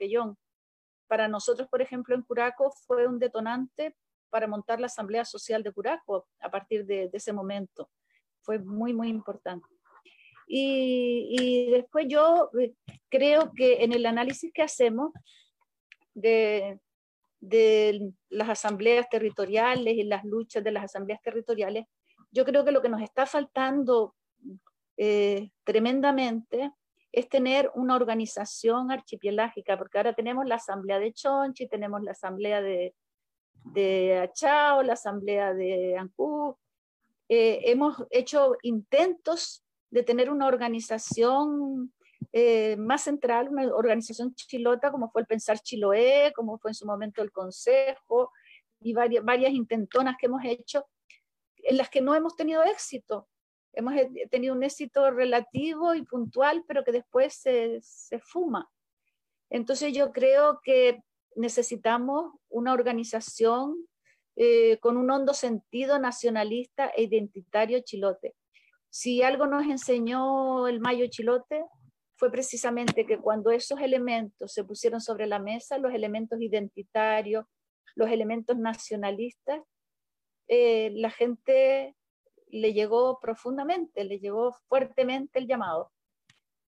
Para nosotros, por ejemplo, en Curaco fue un detonante para montar la Asamblea Social de Curaco a partir de, ese momento. Fue muy, muy importante. Y, después yo eh, creo que en el análisis que hacemos de, de las asambleas territoriales y las luchas de las asambleas territoriales, yo creo que lo que nos está faltando eh, tremendamente es tener una organización archipelágica, porque ahora tenemos la asamblea de Chonchi, tenemos la asamblea de, de Achao, la asamblea de Ancú. Eh, hemos hecho intentos de tener una organización eh, más central, una organización chilota, como fue el Pensar Chiloé, como fue en su momento el Consejo, y varias, varias intentonas que hemos hecho, en las que no hemos tenido éxito. Hemos tenido un éxito relativo y puntual, pero que después se, se fuma. Entonces yo creo que necesitamos una organización eh, con un hondo sentido nacionalista e identitario chilote. Si algo nos enseñó el Mayo Chilote, fue precisamente que cuando esos elementos se pusieron sobre la mesa, los elementos identitarios, los elementos nacionalistas, eh, la gente le llegó profundamente, le llegó fuertemente el llamado.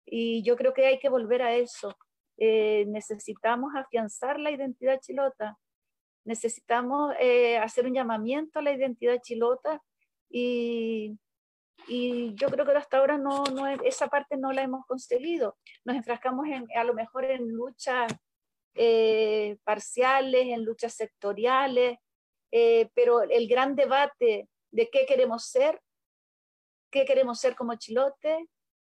Y yo creo que hay que volver a eso. Eh, necesitamos afianzar la identidad chilota, necesitamos eh, hacer un llamamiento a la identidad chilota y, y yo creo que hasta ahora no, no, esa parte no la hemos conseguido. Nos enfrascamos en, a lo mejor en luchas eh, parciales, en luchas sectoriales, pero el gran debate de qué queremos ser, qué queremos ser como chilote,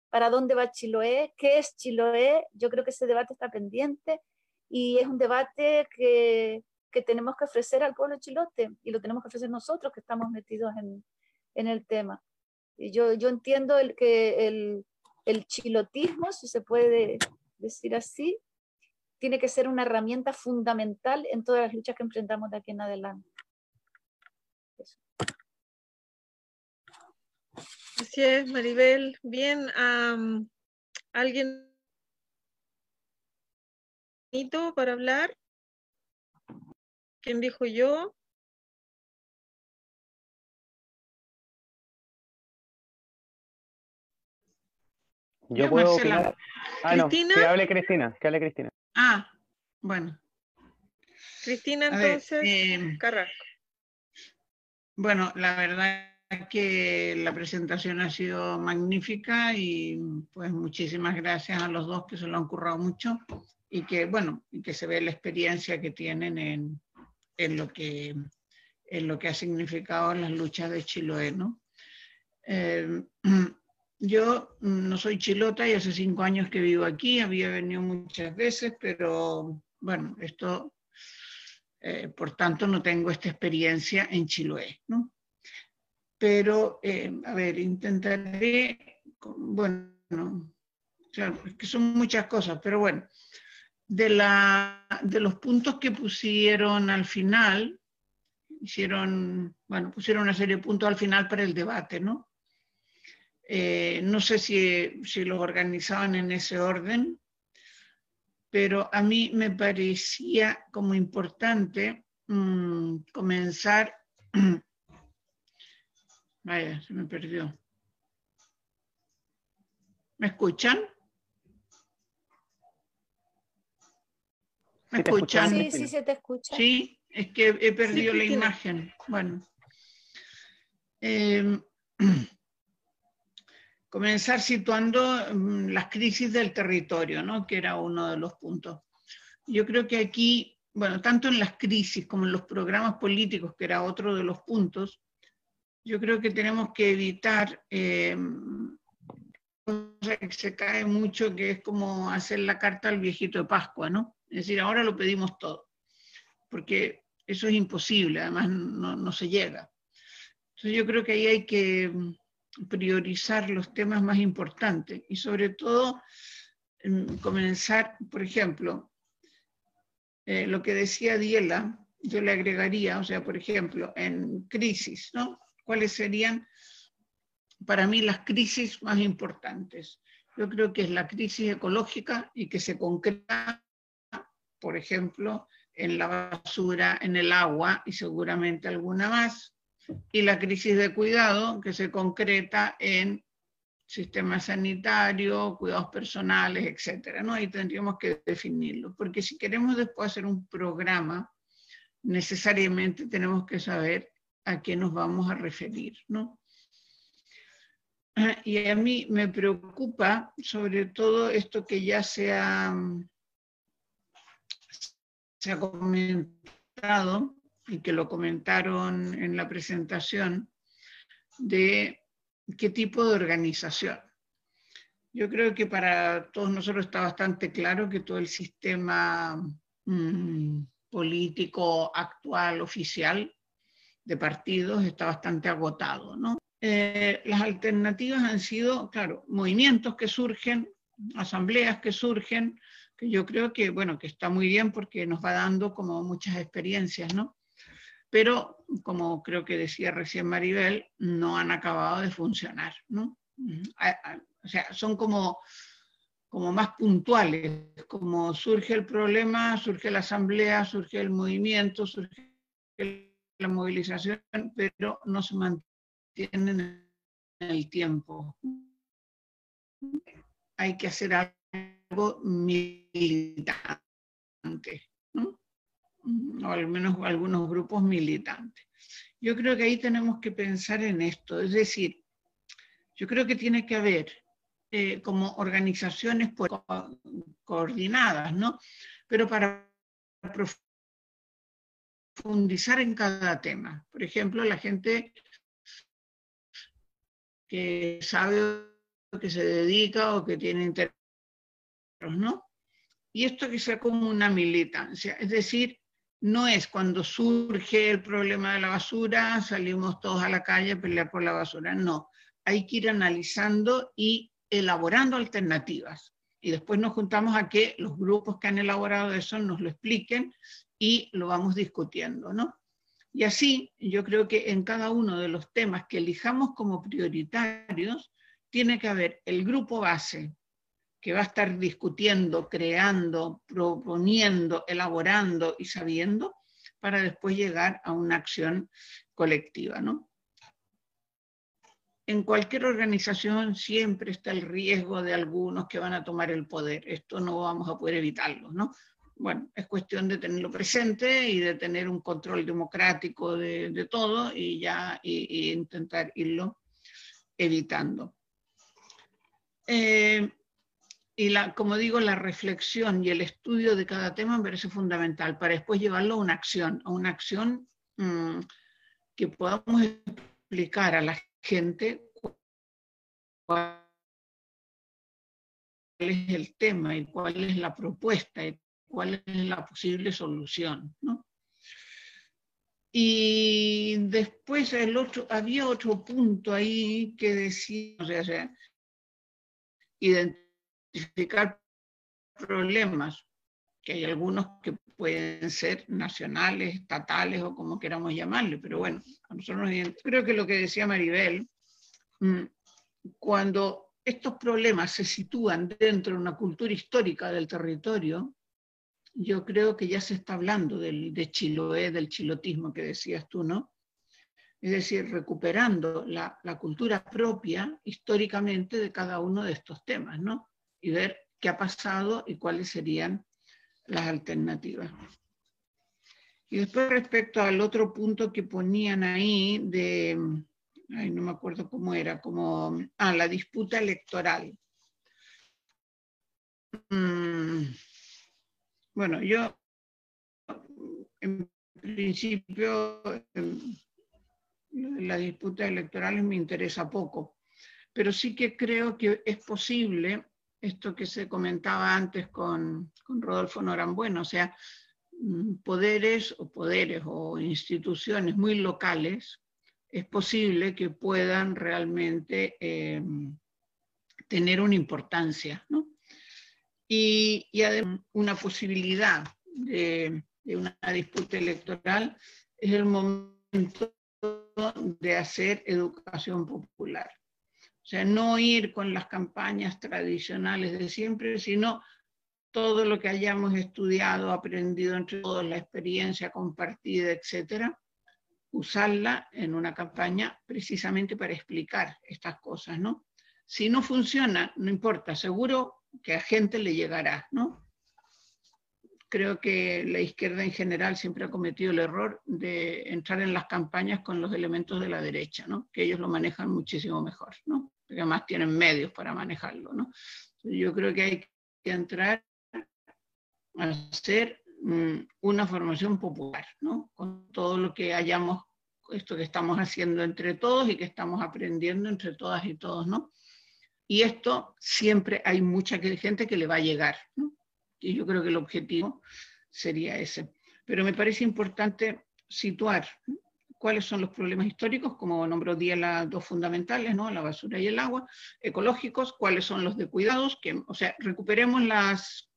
para dónde va Chiloé, qué es Chiloé. Yo creo que ese debate está pendiente y es un debate que, que tenemos que ofrecer al pueblo chilote y lo tenemos que ofrecer nosotros que estamos metidos en, en el tema. Yo, yo entiendo el, que el, el chilotismo, si se puede decir así, tiene que ser una herramienta fundamental en todas las luchas que enfrentamos de aquí en adelante. Así es, Maribel. Bien, ¿alguien para hablar? ¿Quién dijo yo? Yo, puedo Ah, no, que hable Cristina, que hable Cristina. Ah, bueno. Cristina, entonces, eh, Carrasco. Bueno, la verdad que la presentación ha sido magnífica y pues muchísimas gracias a los dos que se lo han currado mucho y que bueno, y que se ve la experiencia que tienen en, en lo que en lo que ha significado las luchas de Chiloé, ¿no? Eh, yo no soy chilota y hace cinco años que vivo aquí, había venido muchas veces, pero bueno, esto, eh, por tanto, no tengo esta experiencia en Chiloé, ¿no? Pero, eh, a ver, intentaré, bueno, claro, que son muchas cosas, pero bueno, de, la, de los puntos que pusieron al final, hicieron, bueno, pusieron una serie de puntos al final para el debate, ¿no? Eh, no sé si, si los organizaban en ese orden, pero a mí me parecía como importante mm, comenzar Vaya, se me perdió. ¿Me escuchan? ¿Me escuchan? Sí, sí, se te escucha. Sí, es que he perdido la imagen. Bueno. Em, comenzar situando mm, las crisis del territorio, ¿no? que era uno de los puntos. Yo creo que aquí, bueno, tanto en las crisis como en los programas políticos, que era otro de los puntos, yo creo que tenemos que evitar eh, que se cae mucho, que es como hacer la carta al viejito de Pascua, ¿no? Es decir, ahora lo pedimos todo, porque eso es imposible, además no, no se llega. Entonces yo creo que ahí hay que priorizar los temas más importantes y sobre todo mm, comenzar, por ejemplo, eh, lo que decía Diela, yo le agregaría, o sea, por ejemplo, en crisis, ¿no? ¿Cuáles serían para mí las crisis más importantes? Yo creo que es la crisis ecológica y que se concreta, por ejemplo, en la basura, en el agua y seguramente alguna más, y la crisis de cuidado que se concreta en sistema sanitario, cuidados personales, etcétera, ¿no? Ahí tendríamos que definirlo, porque si queremos después hacer un programa, necesariamente tenemos que saber a qué nos vamos a referir, ¿no? Y a mí me preocupa sobre todo esto que ya se ha, se ha comentado y que lo comentaron en la presentación, de qué tipo de organización. Yo creo que para todos nosotros está bastante claro que todo el sistema mm, político actual, oficial, de partidos está bastante agotado. ¿no? Eh, las alternativas han sido, claro, movimientos que surgen, asambleas que surgen, que yo creo que, bueno, que está muy bien porque nos va dando como muchas experiencias, ¿no? pero como creo que decía recién Maribel, no han acabado de funcionar, ¿no? O sea, son como, como más puntuales, como surge el problema, surge la asamblea, surge el movimiento, surge la movilización, pero no se mantienen en el tiempo. Hay que hacer algo militante o al menos algunos grupos militantes. Yo creo que ahí tenemos que pensar en esto, es decir, yo creo que tiene que haber eh, como organizaciones coordinadas, ¿no? Pero para profundizar en cada tema. Por ejemplo, la gente que sabe que se dedica o que tiene interés, ¿no? Y esto que sea como una militancia, es decir, no es cuando surge el problema de la basura, salimos todos a la calle a pelear por la basura, no. Hay que ir analizando y elaborando alternativas. Y después nos juntamos a que los grupos que han elaborado eso nos lo expliquen y lo vamos discutiendo, ¿no? Y así, yo creo que en cada uno de los temas que elijamos como prioritarios, tiene que haber el grupo base, que va a estar discutiendo, creando, proponiendo, elaborando y sabiendo para después llegar a una acción colectiva, ¿no? En cualquier organización siempre está el riesgo de algunos que van a tomar el poder. Esto no vamos a poder evitarlo, ¿no? Bueno, es cuestión de tenerlo presente y de tener un control democrático de, todo y ya y, intentar irlo evitando. Eh, y la, como digo, la reflexión y el estudio de cada tema me parece fundamental para después llevarlo a una acción, a una acción mm, que podamos explicar a la gente cuál es el tema y cuál es la propuesta cuál es la posible solución. Y después el otro, había otro punto ahí que decía, o sea, identificar problemas, que hay algunos que pueden ser nacionales, estatales o como queramos llamarle, pero bueno, a nosotros creo que lo que decía Maribel, mm, cuando estos problemas se sitúan dentro de una cultura histórica del territorio, yo creo que ya se está hablando del, de Chiloé, del chilotismo que decías tú, ¿no? Es decir, recuperando la, la cultura propia históricamente de cada uno de estos temas, ¿no? y ver qué ha pasado y cuáles serían las alternativas. Y después respecto al otro punto que ponían ahí de, ay, no me acuerdo cómo era, como, ah, la disputa electoral. Mm, bueno, yo en principio la disputa electoral me interesa poco, pero sí que creo que es posible esto que se comentaba antes con, con Rodolfo Norambueno, o sea, mm, poderes o poderes o instituciones muy locales, es posible que puedan realmente em, tener una importancia. ¿no? Y, y además una posibilidad de, de una disputa electoral, es el momento de hacer educación popular. O sea, no ir con las campañas tradicionales de siempre, sino todo lo que hayamos estudiado, aprendido entre todos, la experiencia compartida, etcétera, usarla en una campaña precisamente para explicar estas cosas, ¿no? Si no funciona, no importa, seguro que a gente le llegará, ¿no? Creo que la izquierda en general siempre ha cometido el error de entrar en las campañas con los elementos de la derecha, ¿no? Que ellos lo manejan muchísimo mejor, ¿no? Porque además tienen medios para manejarlo, ¿no? Yo creo que hay que entrar a hacer mm, una formación popular, ¿no? Con todo lo que hayamos, esto que estamos haciendo entre todos y que estamos aprendiendo entre todas y todos, ¿no? Y esto siempre hay mucha gente que le va a llegar. Y yo creo que el objetivo sería ese. Pero me parece importante situar cuáles son los problemas históricos, como nombró Díaz las dos fundamentales, ¿no? la basura y el agua, ecológicos, cuáles son los de cuidados, que, o sea, recuperemos las,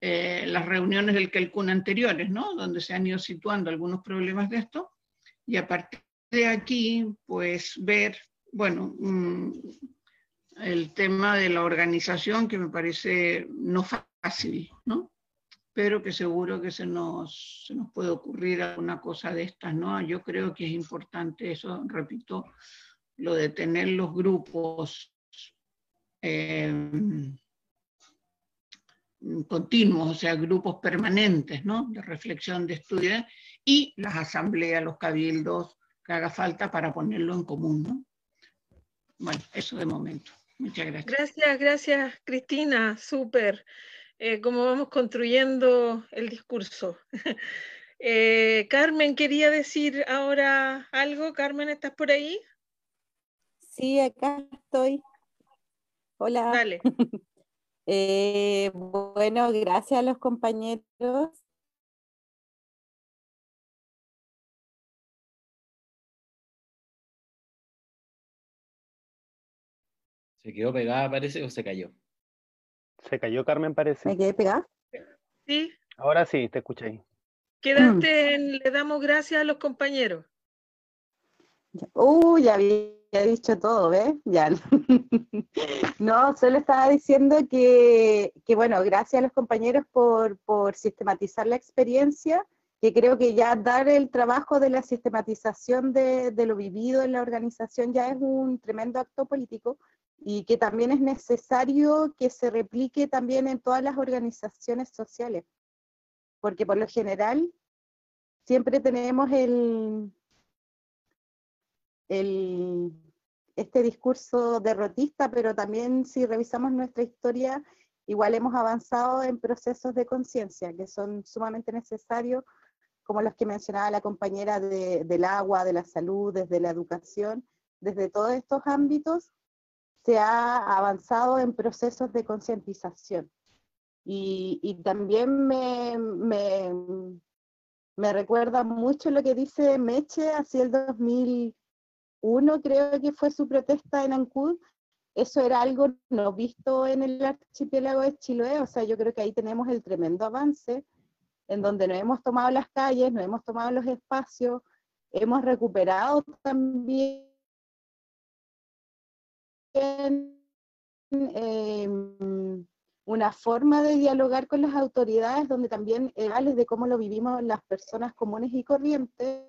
eh, las reuniones del Kelkun anteriores, ¿no? donde se han ido situando algunos problemas de esto, y a partir de aquí, pues ver, bueno, mm, el tema de la organización, que me parece no fácil, ¿no? Pero que seguro que se nos, se nos puede ocurrir alguna cosa de estas, ¿no? Yo creo que es importante eso, repito, lo de tener los grupos eh, continuos, o sea, grupos permanentes, ¿no? De reflexión, de estudio, y las asambleas, los cabildos, que haga falta para ponerlo en común, ¿no? Bueno, eso de momento. Muchas gracias. Gracias, gracias, Cristina, súper. Eh, cómo vamos construyendo el discurso. Eh, Carmen, quería decir ahora algo. Carmen, ¿estás por ahí? Sí, acá estoy. Hola. Dale. Eh, bueno, gracias a los compañeros. ¿Se quedó pegada, parece, o se cayó? Se cayó Carmen, parece. ¿Me quedé pegada? Sí. Ahora sí, te escuché ahí. Quedaste en le damos gracias a los compañeros. Uh, ya había dicho todo, ¿ves? Ya. no, solo estaba diciendo que, que, bueno, gracias a los compañeros por, por sistematizar la experiencia, que creo que ya dar el trabajo de la sistematización de, de lo vivido en la organización ya es un tremendo acto político y que también es necesario que se replique también en todas las organizaciones sociales, porque por lo general siempre tenemos el, el, este discurso derrotista, pero también si revisamos nuestra historia, igual hemos avanzado en procesos de conciencia que son sumamente necesarios, como los que mencionaba la compañera de, del agua, de la salud, desde la educación, desde todos estos ámbitos se ha avanzado en procesos de concientización. Y, también me, me, me, recuerda mucho lo que dice Meche hacia el 2001, creo que fue su protesta en Ancud. Eso era algo no visto en el archipiélago de Chiloé, o sea, yo creo que ahí tenemos el tremendo avance, en donde no hemos tomado las calles, no hemos tomado los espacios, hemos recuperado también eh, una forma de dialogar con las autoridades donde también hables de cómo lo vivimos las personas comunes y corrientes.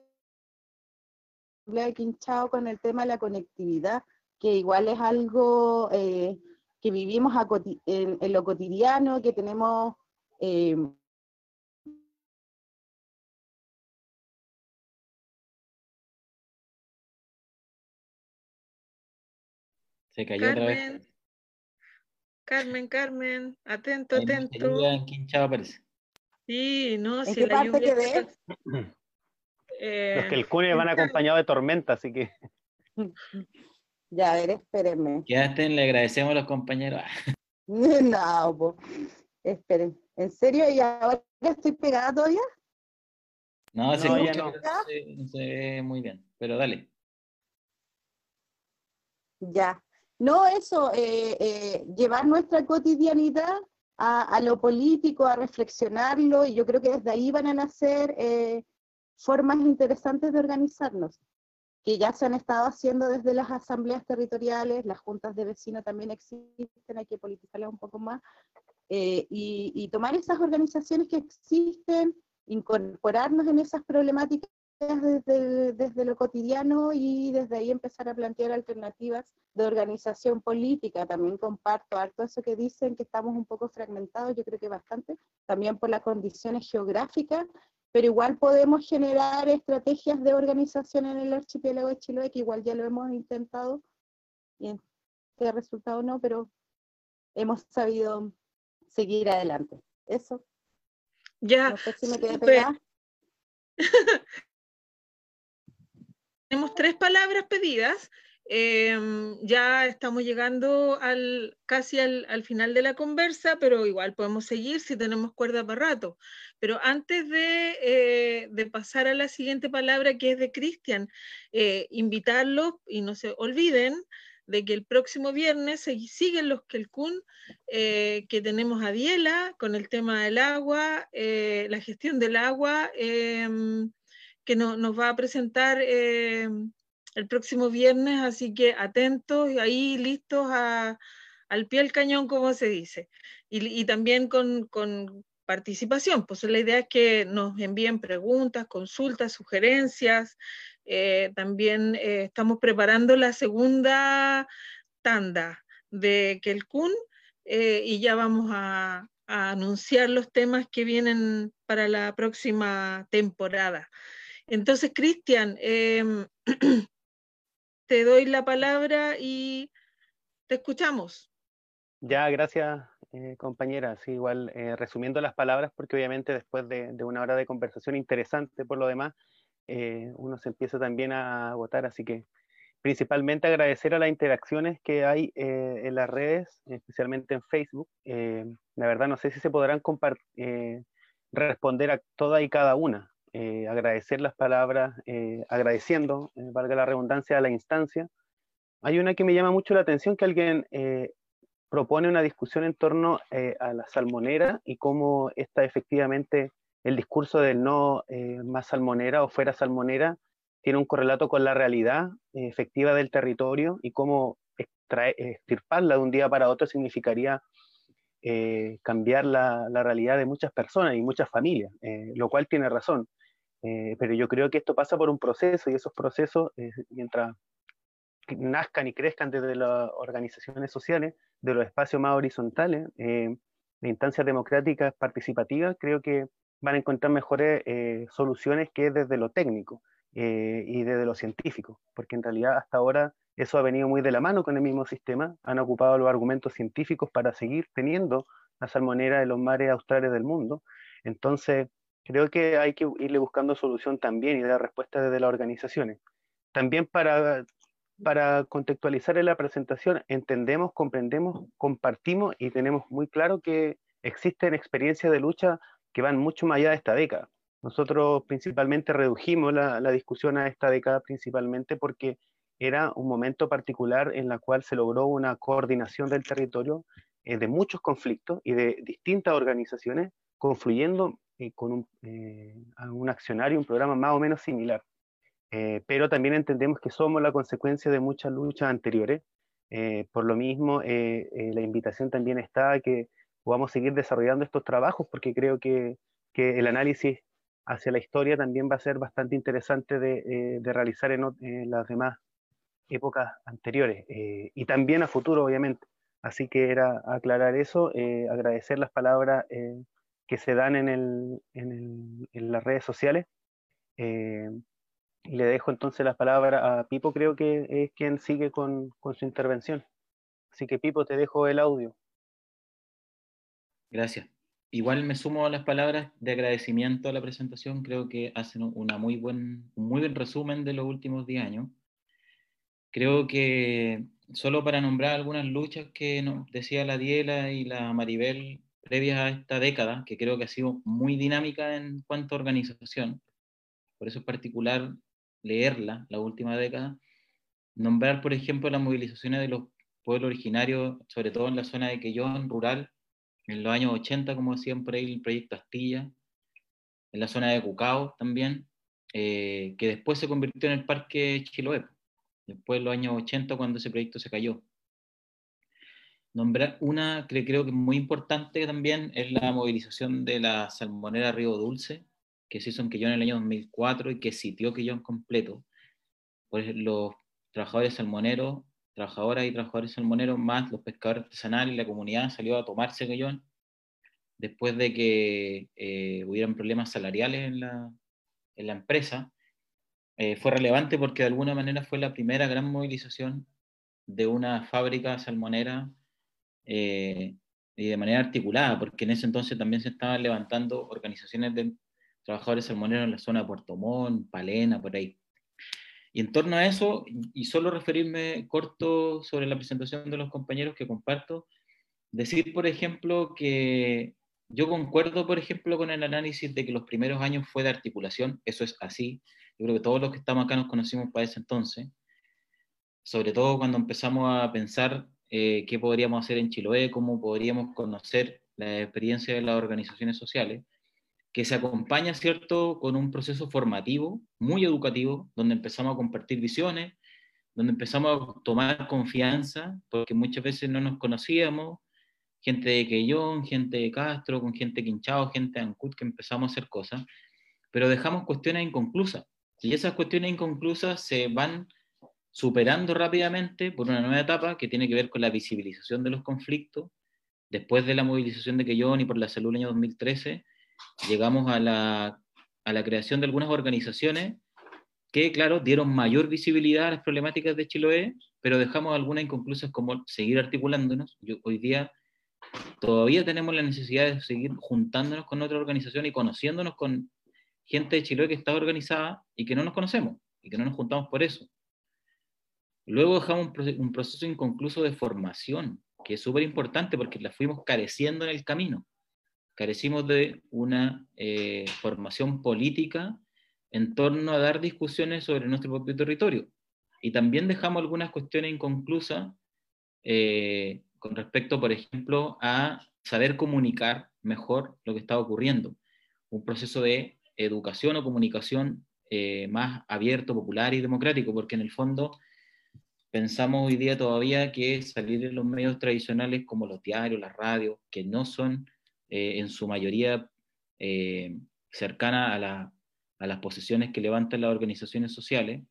Quinchao con el tema de la conectividad, que igual es algo eh, que vivimos en, lo cotidiano, que tenemos eh, Se cayó Carmen, otra vez. Carmen, Carmen, atento, atento. parece. Sí, no, ¿En si qué la parte lluvia quedé? Eh, Los que el CUNE van acompañados de tormenta, así que Ya, a ver, espérenme. Quedaste, le agradecemos a los compañeros. No, po. esperen. ¿En serio? ¿Y ahora estoy pegada todavía? No, se No, ya escucha, no. se, no se ve muy bien. Pero dale. Ya. No, eso, eh, eh, llevar nuestra cotidianidad a, lo político, a reflexionarlo, y yo creo que desde ahí van a nacer eh, formas interesantes de organizarnos, que ya se han estado haciendo desde las asambleas territoriales, las juntas de vecinos también existen, hay que politizarlas un poco más, eh, y, tomar esas organizaciones que existen, incorporarnos en esas problemáticas desde, desde, lo cotidiano y desde ahí empezar a plantear alternativas de organización política. También comparto harto eso que dicen que estamos un poco fragmentados, yo creo que bastante, también por las condiciones geográficas, pero igual podemos generar estrategias de organización en el archipiélago de Chiloé, que igual ya lo hemos intentado, y qué resultado no, pero hemos sabido seguir adelante. Eso. Ya. No sé si me quedé Tenemos tres palabras pedidas. Em, ya estamos llegando al, casi al, final de la conversa, pero igual podemos seguir si tenemos cuerda para rato. Pero antes de, eh, de pasar a la siguiente palabra, que es de Cristian, eh, invitarlos y no se olviden de que el próximo viernes se siguen los Kelkun, eh, que tenemos a Diela con el tema del agua, la gestión del agua que nos va a presentar eh, el próximo viernes, así que atentos y ahí listos al pie del cañón, como se dice. Y, también con, participación, pues la idea es que nos envíen preguntas, consultas, sugerencias. Eh, también eh, estamos preparando la segunda tanda de Kelkun y ya vamos a anunciar los temas que vienen para la próxima temporada. Entonces, Cristian, em, te doy la palabra y te escuchamos. Ya, gracias, eh, compañera. Sí, igual eh, resumiendo las palabras, porque obviamente después de, una hora de conversación interesante por lo demás, eh, uno se empieza también a agotar, así que principalmente agradecer a las interacciones que hay en las redes, especialmente en Facebook. la verdad no sé si se podrán responder a toda y cada una. Eh, agradecer las palabras, eh, agradeciendo, eh, valga la redundancia, a la instancia. Hay una que me llama mucho la atención, que alguien propone una discusión en torno a la salmonera y cómo está efectivamente el discurso del no más salmonera o fuera salmonera tiene un correlato con la realidad efectiva del territorio y cómo extirparla de un día para otro significaría cambiar la, la, realidad de muchas personas y muchas familias, lo cual tiene razón. Eh, pero yo creo que esto pasa por un proceso y esos procesos, eh, mientras nazcan y crezcan desde las organizaciones sociales, de los espacios más horizontales, eh, de instancias democráticas participativas, creo que van a encontrar mejores soluciones que desde lo técnico y desde lo científico, porque en realidad hasta ahora eso ha venido muy de la mano con el mismo sistema, han ocupado los argumentos científicos para seguir teniendo la salmonera de los mares australes del mundo. Entonces, creo que hay que irle buscando solución también y dar respuesta desde las organizaciones. También para, para contextualizar en la presentación, entendemos, comprendemos, compartimos y tenemos muy claro que existen experiencias de lucha que van mucho más allá de esta década. Nosotros principalmente redujimos la, discusión a esta década principalmente porque era un momento particular en la cual se logró una coordinación del territorio eh, de muchos conflictos y de distintas organizaciones confluyendo eh, con un, eh, accionario, un programa más o menos similar. Eh, pero también entendemos que somos la consecuencia de muchas luchas anteriores. por lo mismo, la invitación también está a que podamos seguir desarrollando estos trabajos, porque creo que, que el análisis hacia la historia también va a ser bastante interesante de, de realizar en, en, las demás épocas anteriores y también a futuro, obviamente. Así que era aclarar eso, agradecer las palabras que se dan en, el, en, el, en las redes sociales. Eh, y le dejo entonces la palabra a Pipo, creo que es quien sigue con, con, su intervención. Así que Pipo, te dejo el audio. Gracias. Igual me sumo a las palabras de agradecimiento a la presentación. Creo que hacen una muy buen, un muy buen resumen de los últimos 10 años. Creo que solo para nombrar algunas luchas que nos decía la Diela y la Maribel previas a esta década, que creo que ha sido muy dinámica en cuanto a organización, por eso es particular leerla, la última década, nombrar, por ejemplo, las movilizaciones de los pueblos originarios, sobre todo en la zona de Quellón, rural, en los años 80, como ahí, el proyecto Astilla, en la zona de Cucao también, eh, que después se convirtió en el Parque Chiloé, después de los años 80 cuando ese proyecto se cayó. Nombrar una que creo que es muy importante también es la movilización de la salmonera Río Dulce, que se hizo en Quillón en el año 2004 y que sitió Quillón completo. Pues los trabajadores salmoneros, trabajadoras y trabajadores salmoneros, más los pescadores artesanales y la comunidad salió a tomarse Quillón después de que eh, hubieran problemas salariales en la, en la empresa. Eh, fue relevante porque de alguna manera fue la primera gran movilización de una fábrica salmonera eh, y de manera articulada, porque en ese entonces también se estaban levantando organizaciones de trabajadores salmoneros en la zona de Puerto Montt, Palena, por ahí. Y en torno a eso, y solo referirme corto sobre la presentación de los compañeros que comparto, decir, por ejemplo, que yo concuerdo, por ejemplo, con el análisis de que los primeros años fue de articulación, eso es así. Yo creo que todos los que estamos acá nos conocimos para ese entonces, sobre todo cuando empezamos a pensar eh, qué podríamos hacer en Chiloé, cómo podríamos conocer la experiencia de las organizaciones sociales, que se acompaña, ¿cierto?, con un proceso formativo, muy educativo, donde empezamos a compartir visiones, donde empezamos a tomar confianza, porque muchas veces no nos conocíamos, gente de Quellón, gente de Castro, con gente de Quinchao, gente de Ancut, que empezamos a hacer cosas, pero dejamos cuestiones inconclusas. Y esas cuestiones inconclusas se van superando rápidamente por una nueva etapa que tiene que ver con la visibilización de los conflictos. Después de la movilización de Quellón y por la salud el año 2013, llegamos a la, a la creación de algunas organizaciones que, claro, dieron mayor visibilidad a las problemáticas de Chiloé, pero dejamos algunas inconclusas como seguir articulándonos. Yo, hoy día todavía tenemos la necesidad de seguir juntándonos con otra organización y conociéndonos con gente de Chiloé que está organizada y que no nos conocemos y que no nos juntamos por eso. Luego dejamos un, proceso inconcluso de formación, que es súper importante porque la fuimos careciendo en el camino. Carecimos de una eh, formación política en torno a dar discusiones sobre nuestro propio territorio. Y también dejamos algunas cuestiones inconclusas eh, con respecto, por ejemplo, a saber comunicar mejor lo que está ocurriendo. Un proceso de educación o comunicación eh, más abierto, popular y democrático, porque en el fondo pensamos hoy día todavía que salir en los medios tradicionales como los diarios, las radios, que no son eh, en su mayoría eh, cercanas a, a, las posiciones que levantan las organizaciones sociales,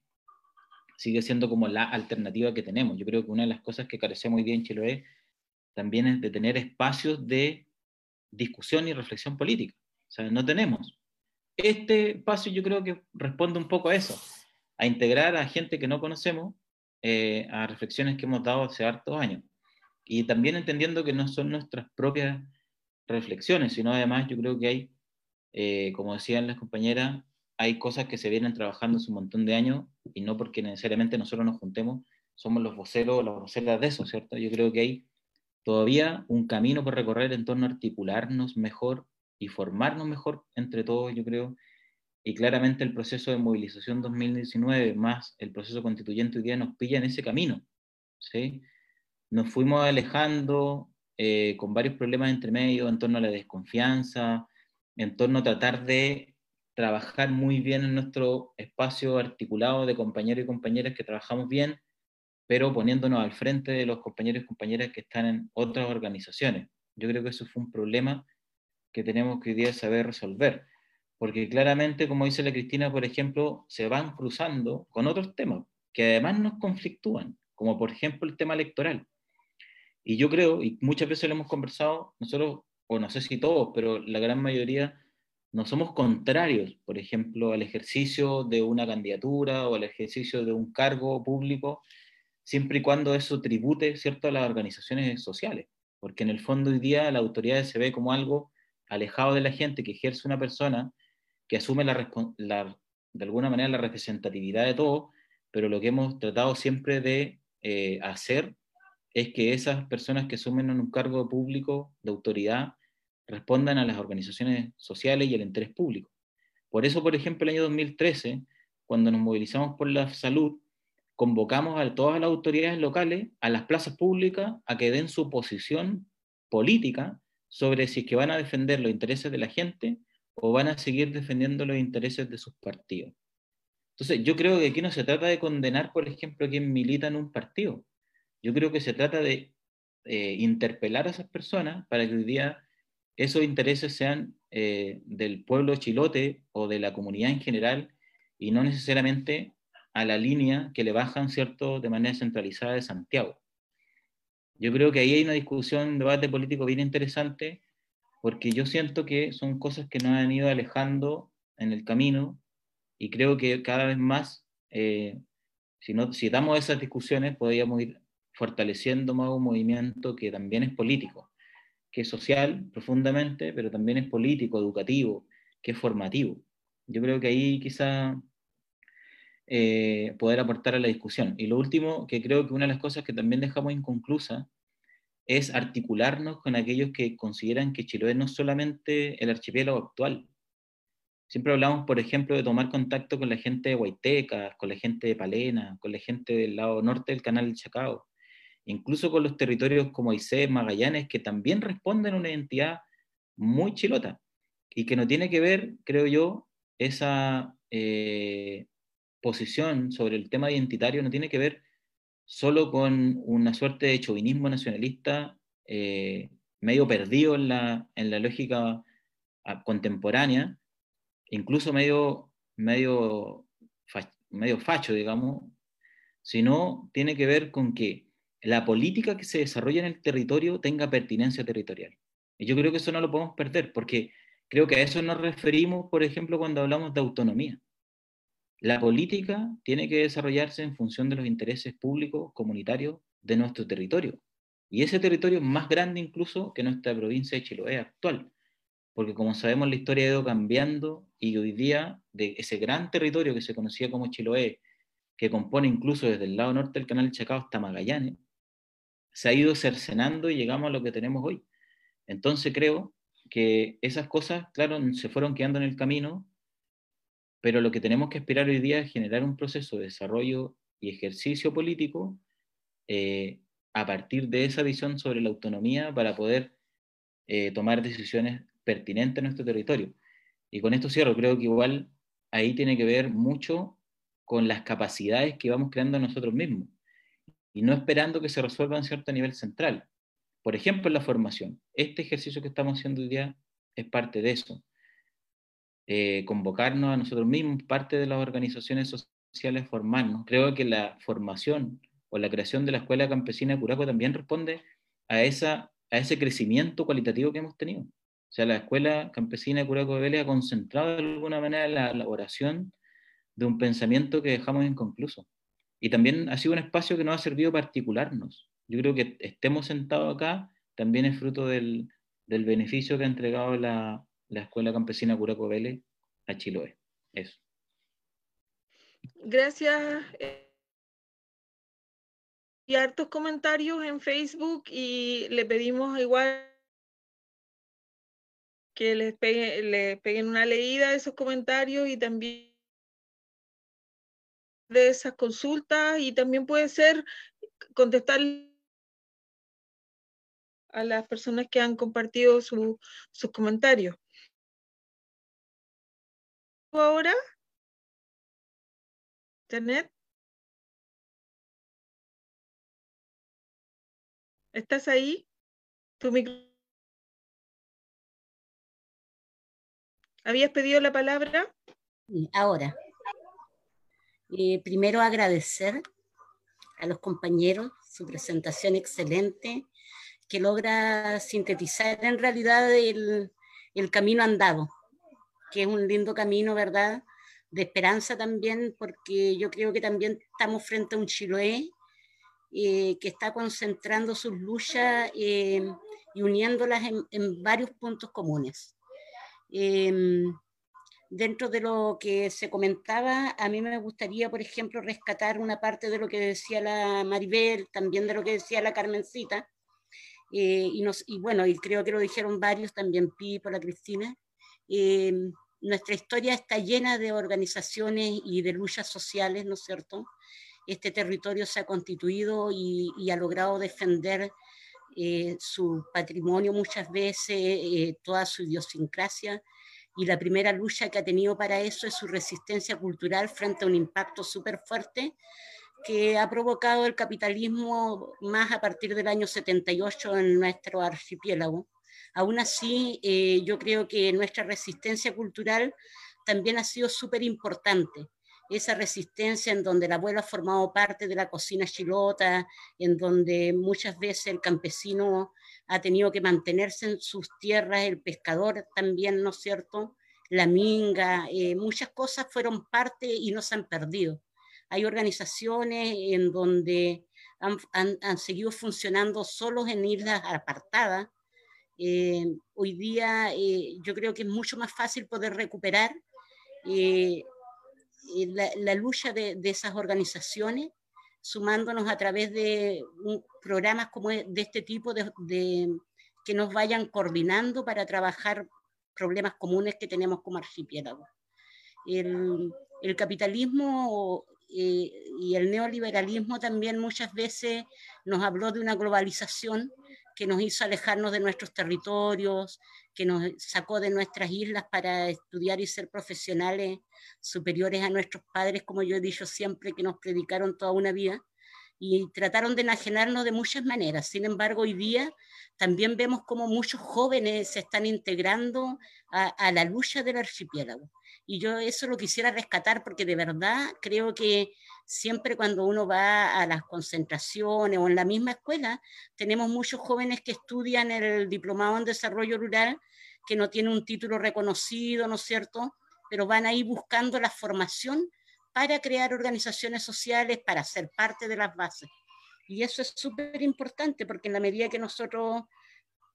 sigue siendo como la alternativa que tenemos. Yo creo que una de las cosas que carecemos hoy día en Chiloé también es de tener espacios de discusión y reflexión política. O sea, no tenemos. Este espacio yo creo que responde un poco a eso, a integrar a gente que no conocemos eh, a reflexiones que hemos dado hace hartos años. Y también entendiendo que no son nuestras propias reflexiones, sino además yo creo que hay, eh, como decían las compañeras, hay cosas que se vienen trabajando hace un montón de años y no porque necesariamente nosotros nos juntemos, somos los voceros o las voceras de eso, ¿cierto? Yo creo que hay todavía un camino por recorrer en torno a articularnos mejor y formarnos mejor entre todos, yo creo, y claramente el proceso de movilización 2019 más el proceso constituyente hoy día nos pilla en ese camino. ¿sí? Nos fuimos alejando eh, con varios problemas entre medio en torno a la desconfianza, en torno a tratar de trabajar muy bien en nuestro espacio articulado de compañeros y compañeras que trabajamos bien, pero poniéndonos al frente de los compañeros y compañeras que están en otras organizaciones. Yo creo que eso fue un problema que tenemos que hoy día saber resolver porque claramente, como dice la Cristina, por ejemplo, se van cruzando con otros temas que además nos conflictúan, como por ejemplo el tema electoral. Y yo creo, y muchas veces lo hemos conversado, nosotros, o no sé si todos, pero la gran mayoría, no somos contrarios, por ejemplo, al ejercicio de una candidatura o al ejercicio de un cargo público, siempre y cuando eso tribute, ¿cierto?, a las organizaciones sociales. Porque en el fondo hoy día la autoridad se ve como algo alejado de la gente que ejerce una persona que asume de alguna manera la representatividad de todo, pero lo que hemos tratado siempre de eh, hacer es que esas personas que asumen un cargo público de autoridad respondan a las organizaciones sociales y al interés público. Por eso, por ejemplo, el año 2013, cuando nos movilizamos por la salud, convocamos a todas las autoridades locales, a las plazas públicas, a que den su posición política sobre si es que van a defender los intereses de la gente o van a seguir defendiendo los intereses de sus partidos. Entonces, yo creo que aquí no se trata de condenar, por ejemplo, a quien milita en un partido. Yo creo que se trata de eh, interpelar a esas personas para que hoy día esos intereses sean eh, del pueblo chilote o de la comunidad en general y no necesariamente a la línea que le bajan, ¿cierto?, de manera centralizada de Santiago. Yo creo que ahí hay una discusión, un debate político bien interesante, porque yo siento que son cosas que nos han ido alejando en el camino y creo que cada vez más, eh, si, no, si damos esas discusiones, podríamos ir fortaleciendo más un movimiento que también es político, que es social profundamente, pero también es político, educativo, que es formativo. Yo creo que ahí quizá eh, poder aportar a la discusión. Y lo último, que creo que una de las cosas que también dejamos inconclusa es articularnos con aquellos que consideran que Chiloé no es solamente el archipiélago actual. Siempre hablamos, por ejemplo, de tomar contacto con la gente de Huaytecas, con la gente de Palena, con la gente del lado norte del canal del Chacao, incluso con los territorios como Aysén, Magallanes, que también responden a una identidad muy chilota y que no tiene que ver, creo yo, esa eh, posición sobre el tema identitario no tiene que ver solo con una suerte de chauvinismo nacionalista eh, medio perdido en la, en la lógica ah, contemporánea, incluso medio, medio, medio facho, digamos, sino tiene que ver con que la política que se desarrolla en el territorio tenga pertinencia territorial. Y yo creo que eso no lo podemos perder, porque creo que a eso nos referimos, por ejemplo, cuando hablamos de autonomía. La política tiene que desarrollarse en función de los intereses públicos, comunitarios de nuestro territorio. Y ese territorio es más grande incluso que nuestra provincia de Chiloé actual. Porque como sabemos, la historia ha ido cambiando y hoy día de ese gran territorio que se conocía como Chiloé, que compone incluso desde el lado norte del canal Chacao hasta Magallanes, se ha ido cercenando y llegamos a lo que tenemos hoy. Entonces creo que esas cosas, claro, se fueron quedando en el camino pero lo que tenemos que esperar hoy día es generar un proceso de desarrollo y ejercicio político eh, a partir de esa visión sobre la autonomía para poder eh, tomar decisiones pertinentes en nuestro territorio. Y con esto cierro, creo que igual ahí tiene que ver mucho con las capacidades que vamos creando nosotros mismos y no esperando que se resuelvan a cierto nivel central. Por ejemplo, en la formación. Este ejercicio que estamos haciendo hoy día es parte de eso. Eh, convocarnos a nosotros mismos, parte de las organizaciones sociales, formarnos. Creo que la formación o la creación de la Escuela Campesina de Curaco también responde a, esa, a ese crecimiento cualitativo que hemos tenido. O sea, la Escuela Campesina de Curaco de Vélez ha concentrado de alguna manera la elaboración de un pensamiento que dejamos inconcluso. Y también ha sido un espacio que nos ha servido para articularnos. Yo creo que estemos sentados acá también es fruto del, del beneficio que ha entregado la, la Escuela Campesina Curaco Vélez a Chiloé. Eso. Gracias. Y hartos comentarios en Facebook y le pedimos igual que les, le peguen una leída a esos comentarios y también de esas consultas y también puede ser contestar a las personas que han compartido sus comentarios ahora? ¿Internet? ¿Estás ahí? ¿Tu ¿Habías pedido la palabra? Ahora. Eh, primero agradecer a los compañeros su presentación excelente que logra sintetizar en realidad el camino andado que es un lindo camino, ¿verdad? De esperanza también, porque yo creo que también estamos frente a un Chiloé eh, que está concentrando sus luchas eh, y uniéndolas en, varios puntos comunes. Em, dentro de lo que se comentaba, a mí me gustaría, por ejemplo, rescatar una parte de lo que decía la Maribel, también de lo que decía la Carmencita, eh, y, bueno, y creo que lo dijeron varios, también Pipo, la Cristina, em, nuestra historia está llena de organizaciones y de luchas sociales, ¿no es cierto? Este territorio se ha constituido y, ha logrado defender eh, su patrimonio muchas veces, eh, toda su idiosincrasia, y la primera lucha que ha tenido para eso es su resistencia cultural frente a un impacto súper fuerte que ha provocado el capitalismo más a partir del año 78 en nuestro archipiélago. Aún así, eh, yo creo que nuestra resistencia cultural también ha sido súper importante. Esa resistencia en donde el abuelo ha formado parte de la cocina chilota, en donde muchas veces el campesino ha tenido que mantenerse en sus tierras, el pescador también, ¿no es cierto? La minga, eh, muchas cosas fueron parte y no se han perdido. Hay organizaciones en donde han, seguido funcionando solos en islas apartadas. Eh, hoy día eh, yo creo que es mucho más fácil poder recuperar la, lucha de, esas organizaciones sumándonos a través de programas como e, de este tipo, de, que nos vayan coordinando para trabajar problemas comunes que tenemos como archipiélago. El, el capitalismo eh, y el neoliberalismo también muchas veces nos habló de una globalización que nos hizo alejarnos de nuestros territorios, que nos sacó de nuestras islas para estudiar y ser profesionales superiores a nuestros padres, como yo he dicho siempre, que nos predicaron toda una vida y trataron de enajenarnos de muchas maneras. Sin embargo, hoy día también vemos como muchos jóvenes se están integrando a, la lucha del archipiélago. Y yo eso lo quisiera rescatar porque de verdad creo que siempre cuando uno va a las concentraciones o en la misma escuela, tenemos muchos jóvenes que estudian el diplomado en desarrollo rural, que no tienen un título reconocido, ¿no es cierto? Pero van ahí buscando la formación para crear organizaciones sociales, para ser parte de las bases. Y eso es súper importante porque en la medida que nosotros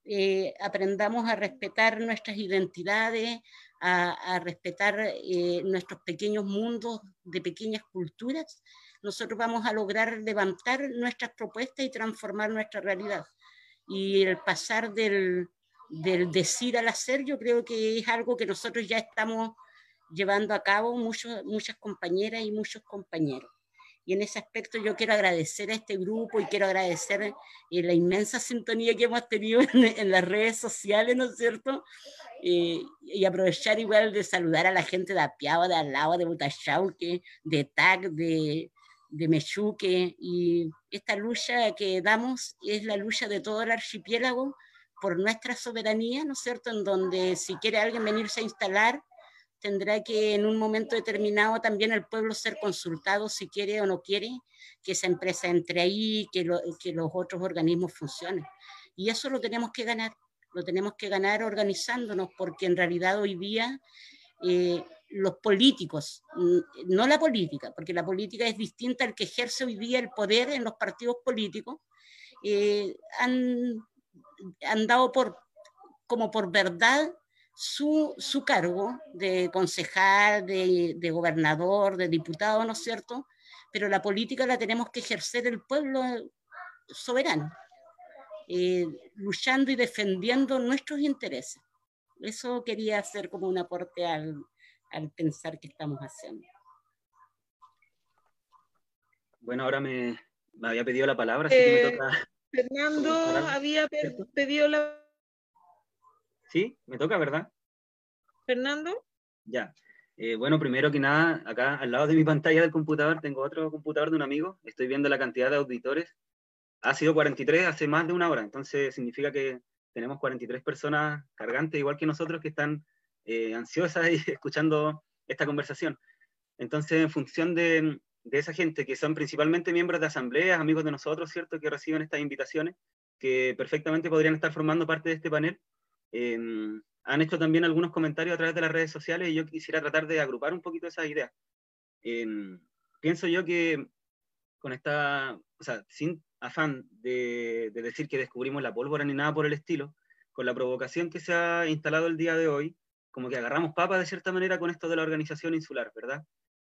eh, aprendamos a respetar nuestras identidades, a, respetar eh, nuestros pequeños mundos de pequeñas culturas, nosotros vamos a lograr levantar nuestras propuestas y transformar nuestra realidad. Y el pasar del, del decir al hacer, yo creo que es algo que nosotros ya estamos llevando a cabo muchos, muchas compañeras y muchos compañeros. Y en ese aspecto yo quiero agradecer a este grupo y quiero agradecer eh, la inmensa sintonía que hemos tenido en, las redes sociales, ¿no es cierto? Eh, y aprovechar igual de saludar a la gente de Apiao, de Alao, de Butachauque, de TAC, de, de Mechuque. Y esta lucha que damos es la lucha de todo el archipiélago por nuestra soberanía, ¿no es cierto? En donde si quiere alguien venirse a instalar, tendrá que en un momento determinado también el pueblo ser consultado si quiere o no quiere que esa empresa entre ahí, que, que los otros organismos funcionen. Y eso lo tenemos que ganar, lo tenemos que ganar organizándonos, porque en realidad hoy día eh, los políticos, no la política, porque la política es distinta al que ejerce hoy día el poder en los partidos políticos, eh, han, han dado por, como por verdad su, su cargo de concejal, de, de, gobernador, de diputado, ¿no es cierto? Pero la política la tenemos que ejercer el pueblo soberano, eh, luchando y defendiendo nuestros intereses. Eso quería hacer como un aporte al, al pensar que estamos haciendo. Bueno, ahora me, me había pedido la palabra, así que me eh, toca. Fernando había pedido la Sí, me toca, ¿verdad? Fernando. Ya. Eh, bueno, primero que nada, acá al lado de mi pantalla del computador tengo otro computador de un amigo. Estoy viendo la cantidad de auditores. Ha sido 43 hace más de una hora, entonces significa que tenemos 43 personas cargantes, igual que nosotros, que están eh, ansiosas y escuchando esta conversación. Entonces, en función de, de esa gente que son principalmente miembros de asambleas, amigos de nosotros, ¿cierto? Que reciben estas invitaciones, que perfectamente podrían estar formando parte de este panel, Em, han hecho también algunos comentarios a través de las redes sociales y yo quisiera tratar de agrupar un poquito esas ideas. Em, pienso yo que con esta, o sea, sin afán de, de, decir que descubrimos la pólvora ni nada por el estilo, con la provocación que se ha instalado el día de hoy, como que agarramos papas de cierta manera con esto de la organización insular, ¿verdad?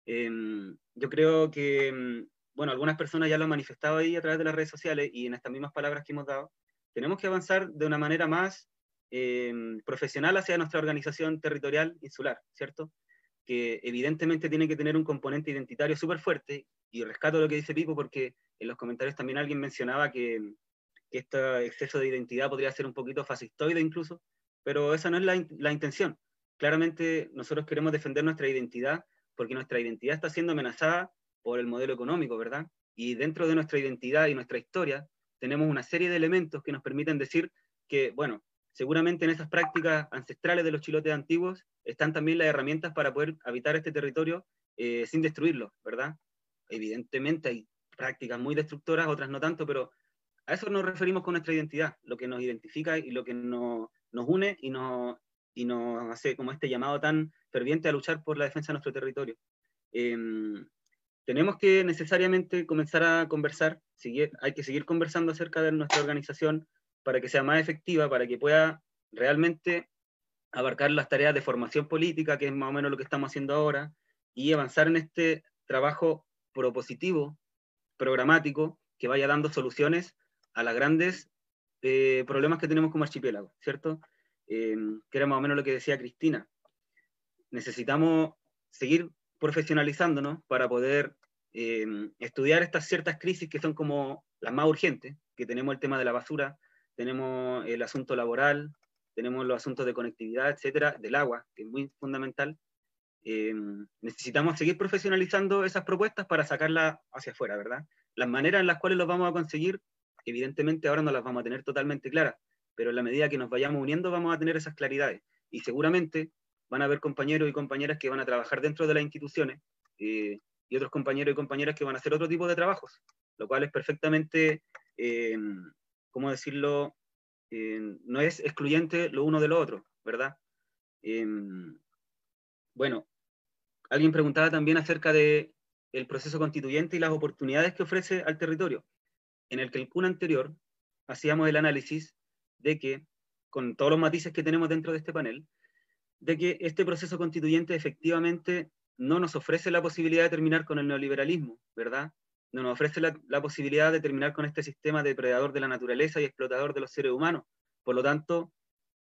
Yo creo que, bueno, algunas personas ya lo han manifestado ahí a través de las redes sociales y en estas mismas palabras que hemos dado, tenemos que avanzar de una manera más Em, profesional hacia nuestra organización territorial insular, ¿cierto? Que evidentemente tiene que tener un componente identitario súper fuerte, y rescato lo que dice Pipo porque en los comentarios también alguien mencionaba que, que este exceso de identidad podría ser un poquito fascistoide incluso, pero esa no es la, la intención. Claramente nosotros queremos defender nuestra identidad porque nuestra identidad está siendo amenazada por el modelo económico, ¿verdad? Y dentro de nuestra identidad y nuestra historia tenemos una serie de elementos que nos permiten decir que, bueno, seguramente en esas prácticas ancestrales de los chilotes antiguos están también las herramientas para poder habitar este territorio eh, sin destruirlo, ¿verdad? Evidentemente hay prácticas muy destructoras, otras no tanto, pero a eso nos referimos con nuestra identidad, lo que nos identifica y lo que nos, une y nos, y nos hace como este llamado tan ferviente a luchar por la defensa de nuestro territorio. Em, tenemos que necesariamente comenzar a conversar, hay que seguir conversando acerca de nuestra organización para que sea más efectiva, para que pueda realmente abarcar las tareas de formación política, que es más o menos lo que estamos haciendo ahora, y avanzar en este trabajo propositivo, programático, que vaya dando soluciones a los grandes eh, problemas que tenemos como archipiélago, ¿cierto? Eh, que era más o menos lo que decía Cristina. Necesitamos seguir profesionalizándonos para poder eh, estudiar estas ciertas crisis que son como las más urgentes, que tenemos el tema de la basura, tenemos el asunto laboral, tenemos los asuntos de conectividad, etcétera, del agua, que es muy fundamental. Eh, necesitamos seguir profesionalizando esas propuestas para sacarlas hacia afuera, ¿verdad? Las maneras en las cuales los vamos a conseguir, evidentemente ahora no las vamos a tener totalmente claras, pero en la medida que nos vayamos uniendo vamos a tener esas claridades. Y seguramente van a haber compañeros y compañeras que van a trabajar dentro de las instituciones eh, y otros compañeros y compañeras que van a hacer otro tipo de trabajos, lo cual es perfectamente, eh, ¿cómo decirlo? Eh, no es excluyente lo uno de lo otro, ¿verdad? bueno, alguien preguntaba también acerca de el proceso constituyente y las oportunidades que ofrece al territorio. En el que el CUN anterior hacíamos el análisis de que, con todos los matices que tenemos dentro de este panel, de que este proceso constituyente efectivamente no nos ofrece la posibilidad de terminar con el neoliberalismo, ¿verdad? No nos ofrece la, posibilidad de terminar con este sistema depredador de la naturaleza y explotador de los seres humanos. Por lo tanto,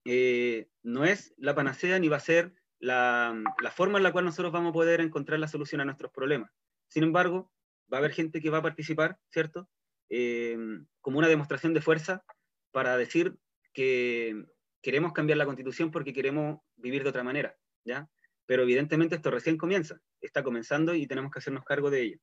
eh, no es la panacea ni va a ser la, forma en la cual nosotros vamos a poder encontrar la solución a nuestros problemas. Sin embargo, va a haber gente que va a participar, ¿cierto? Eh, como una demostración de fuerza para decir que queremos cambiar la constitución porque queremos vivir de otra manera, ¿ya? Pero evidentemente esto recién comienza, está comenzando y tenemos que hacernos cargo de ello.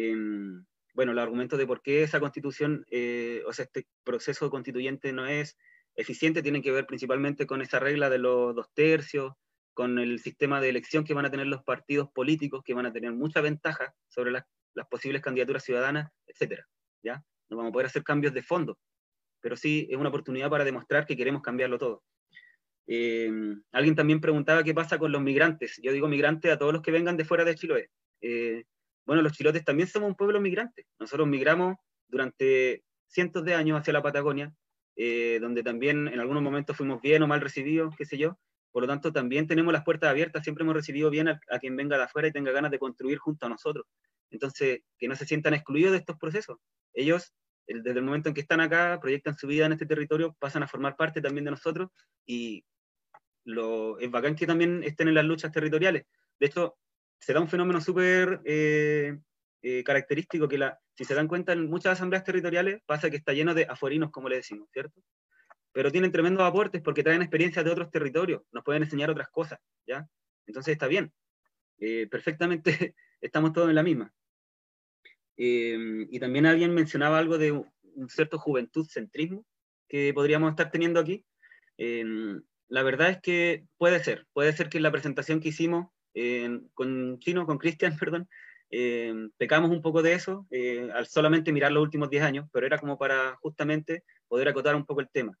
Em, bueno, los argumentos de por qué esa constitución, eh, o sea, este proceso constituyente no es eficiente tienen que ver principalmente con esa regla de los dos tercios, con el sistema de elección que van a tener los partidos políticos, que van a tener mucha ventaja sobre las, posibles candidaturas ciudadanas, etcétera, ¿ya? No vamos a poder hacer cambios de fondo, pero sí es una oportunidad para demostrar que queremos cambiarlo todo. Eh, alguien también preguntaba qué pasa con los migrantes. Yo digo migrantes a todos los que vengan de fuera de Chiloé. Eh, bueno, los chilotes también somos un pueblo migrante. Nosotros migramos durante cientos de años hacia la Patagonia, eh, donde también en algunos momentos fuimos bien o mal recibidos, qué sé yo. Por lo tanto, también tenemos las puertas abiertas, siempre hemos recibido bien a, quien venga de afuera y tenga ganas de construir junto a nosotros. Entonces, que no se sientan excluidos de estos procesos. Ellos desde el momento en que están acá, proyectan su vida en este territorio, pasan a formar parte también de nosotros y lo, es bacán que también estén en las luchas territoriales. De hecho, se da un fenómeno súper eh, eh, característico que la, si se dan cuenta en muchas asambleas territoriales pasa que está lleno de aforinos, como le decimos, ¿cierto? Pero tienen tremendos aportes porque traen experiencias de otros territorios, nos pueden enseñar otras cosas, ¿ya? Entonces está bien. Eh, perfectamente estamos todos en la misma. Em, y también alguien mencionaba algo de un cierto juventud centrismo que podríamos estar teniendo aquí. Em, la verdad es que puede ser, puede ser que en la presentación que hicimos con Chino, con Cristian, perdón, em, pecamos un poco de eso eh, al solamente mirar los últimos 10 años, pero era como para justamente poder acotar un poco el tema.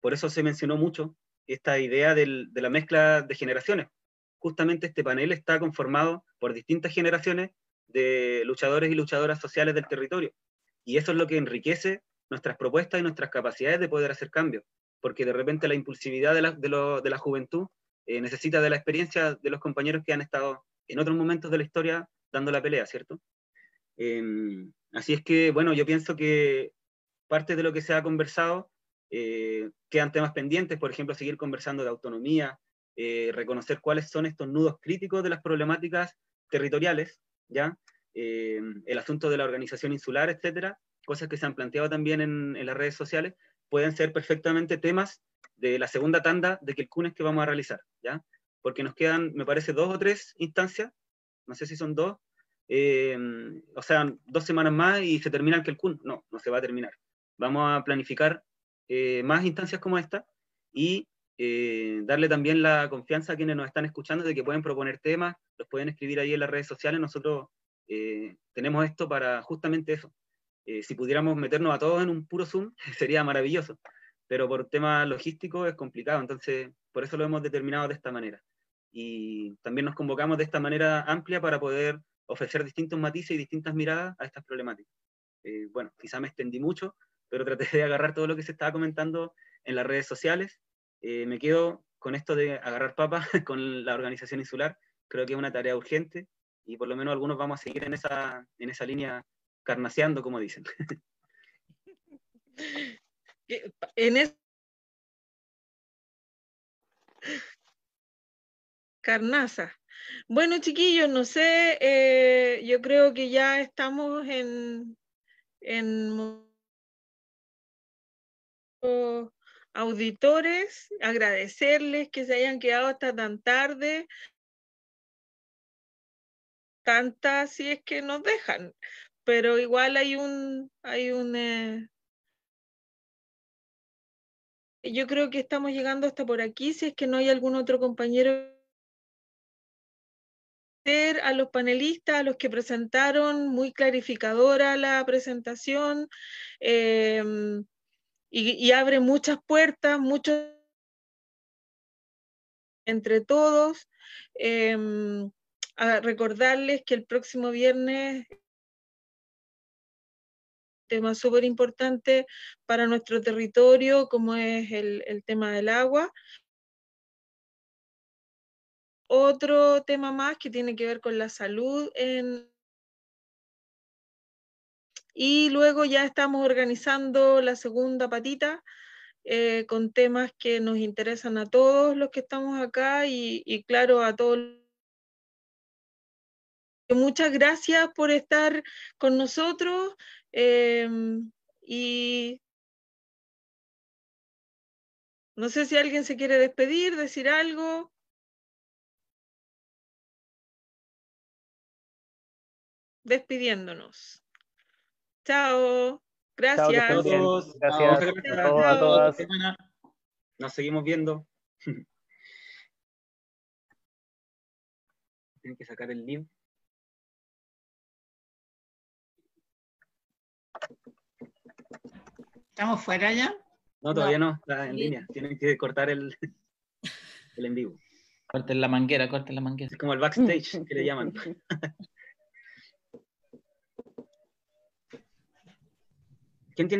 por eso se mencionó mucho esta idea de la mezcla de generaciones. Justamente este panel está conformado por distintas generaciones de luchadores y luchadoras sociales del territorio. Y eso es lo que enriquece nuestras propuestas y nuestras capacidades de poder hacer cambios, porque de repente la impulsividad de la, de la juventud eh, necesita de la experiencia de los compañeros que han estado en otros momentos de la historia dando la pelea, ¿cierto? Em, así es que, bueno, yo pienso que parte de lo que se ha conversado eh, quedan temas pendientes, por ejemplo, seguir conversando de autonomía, eh, reconocer cuáles son estos nudos críticos de las problemáticas territoriales ¿ya? Eh, el asunto de la organización insular, etcétera, cosas que se han planteado también en las redes sociales, pueden ser perfectamente temas de la segunda tanda de que el CUNES que vamos a realizar, ¿ya? Porque nos quedan, me parece, dos o tres instancias, no sé si son dos, eh, o sea, dos semanas más y se termina el CUN. No, no se va a terminar. Vamos a planificar eh, más instancias como esta y eh, darle también la confianza a quienes nos están escuchando de que pueden proponer temas, los pueden escribir ahí en las redes sociales. Nosotros tenemos esto para justamente eso. si pudiéramos meternos a todos en un puro Zoom, sería maravilloso pero por temas logísticos es complicado, entonces por eso lo hemos determinado de esta manera. Y también nos convocamos de esta manera amplia para poder ofrecer distintos matices y distintas miradas a estas problemáticas. Eh, bueno, quizá me extendí mucho, pero traté de agarrar todo lo que se estaba comentando en las redes sociales. Eh, me quedo con esto de agarrar papas con la organización insular, creo que es una tarea urgente y por lo menos algunos vamos a seguir en esa, en esa línea carnaseando, como dicen. en es Carnaza. Bueno, chiquillos, no sé, eh, yo creo que ya estamos en, en auditores, agradecerles que se hayan quedado hasta tan tarde, tantas si es que nos dejan, pero igual hay un, hay un, eh, yo creo que estamos llegando hasta por aquí, si es que no hay algún otro compañero a los panelistas, a los que presentaron, muy clarificadora la presentación em, y, abre muchas puertas, muchos entre todos. Em, a recordarles que el próximo viernes tema súper importante para nuestro territorio, como es el, tema del agua. Otro tema más que tiene que ver con la salud y luego ya estamos organizando la segunda patita eh, con temas que nos interesan a todos los que estamos acá y, y claro, a todos. Muchas gracias por estar con nosotros em, y no sé si alguien se quiere despedir, decir algo. despidiéndonos. Chao. Gracias. Chao, todos. Gracias, Chao. a todas. Nos seguimos viendo. Tienen que sacar el link. ¿Estamos fuera ya? No, todavía no, está en línea. Tienen que cortar el, el en vivo. Corten la manguera, corten la manguera. Es como el backstage que le llaman. ¿Quién tiene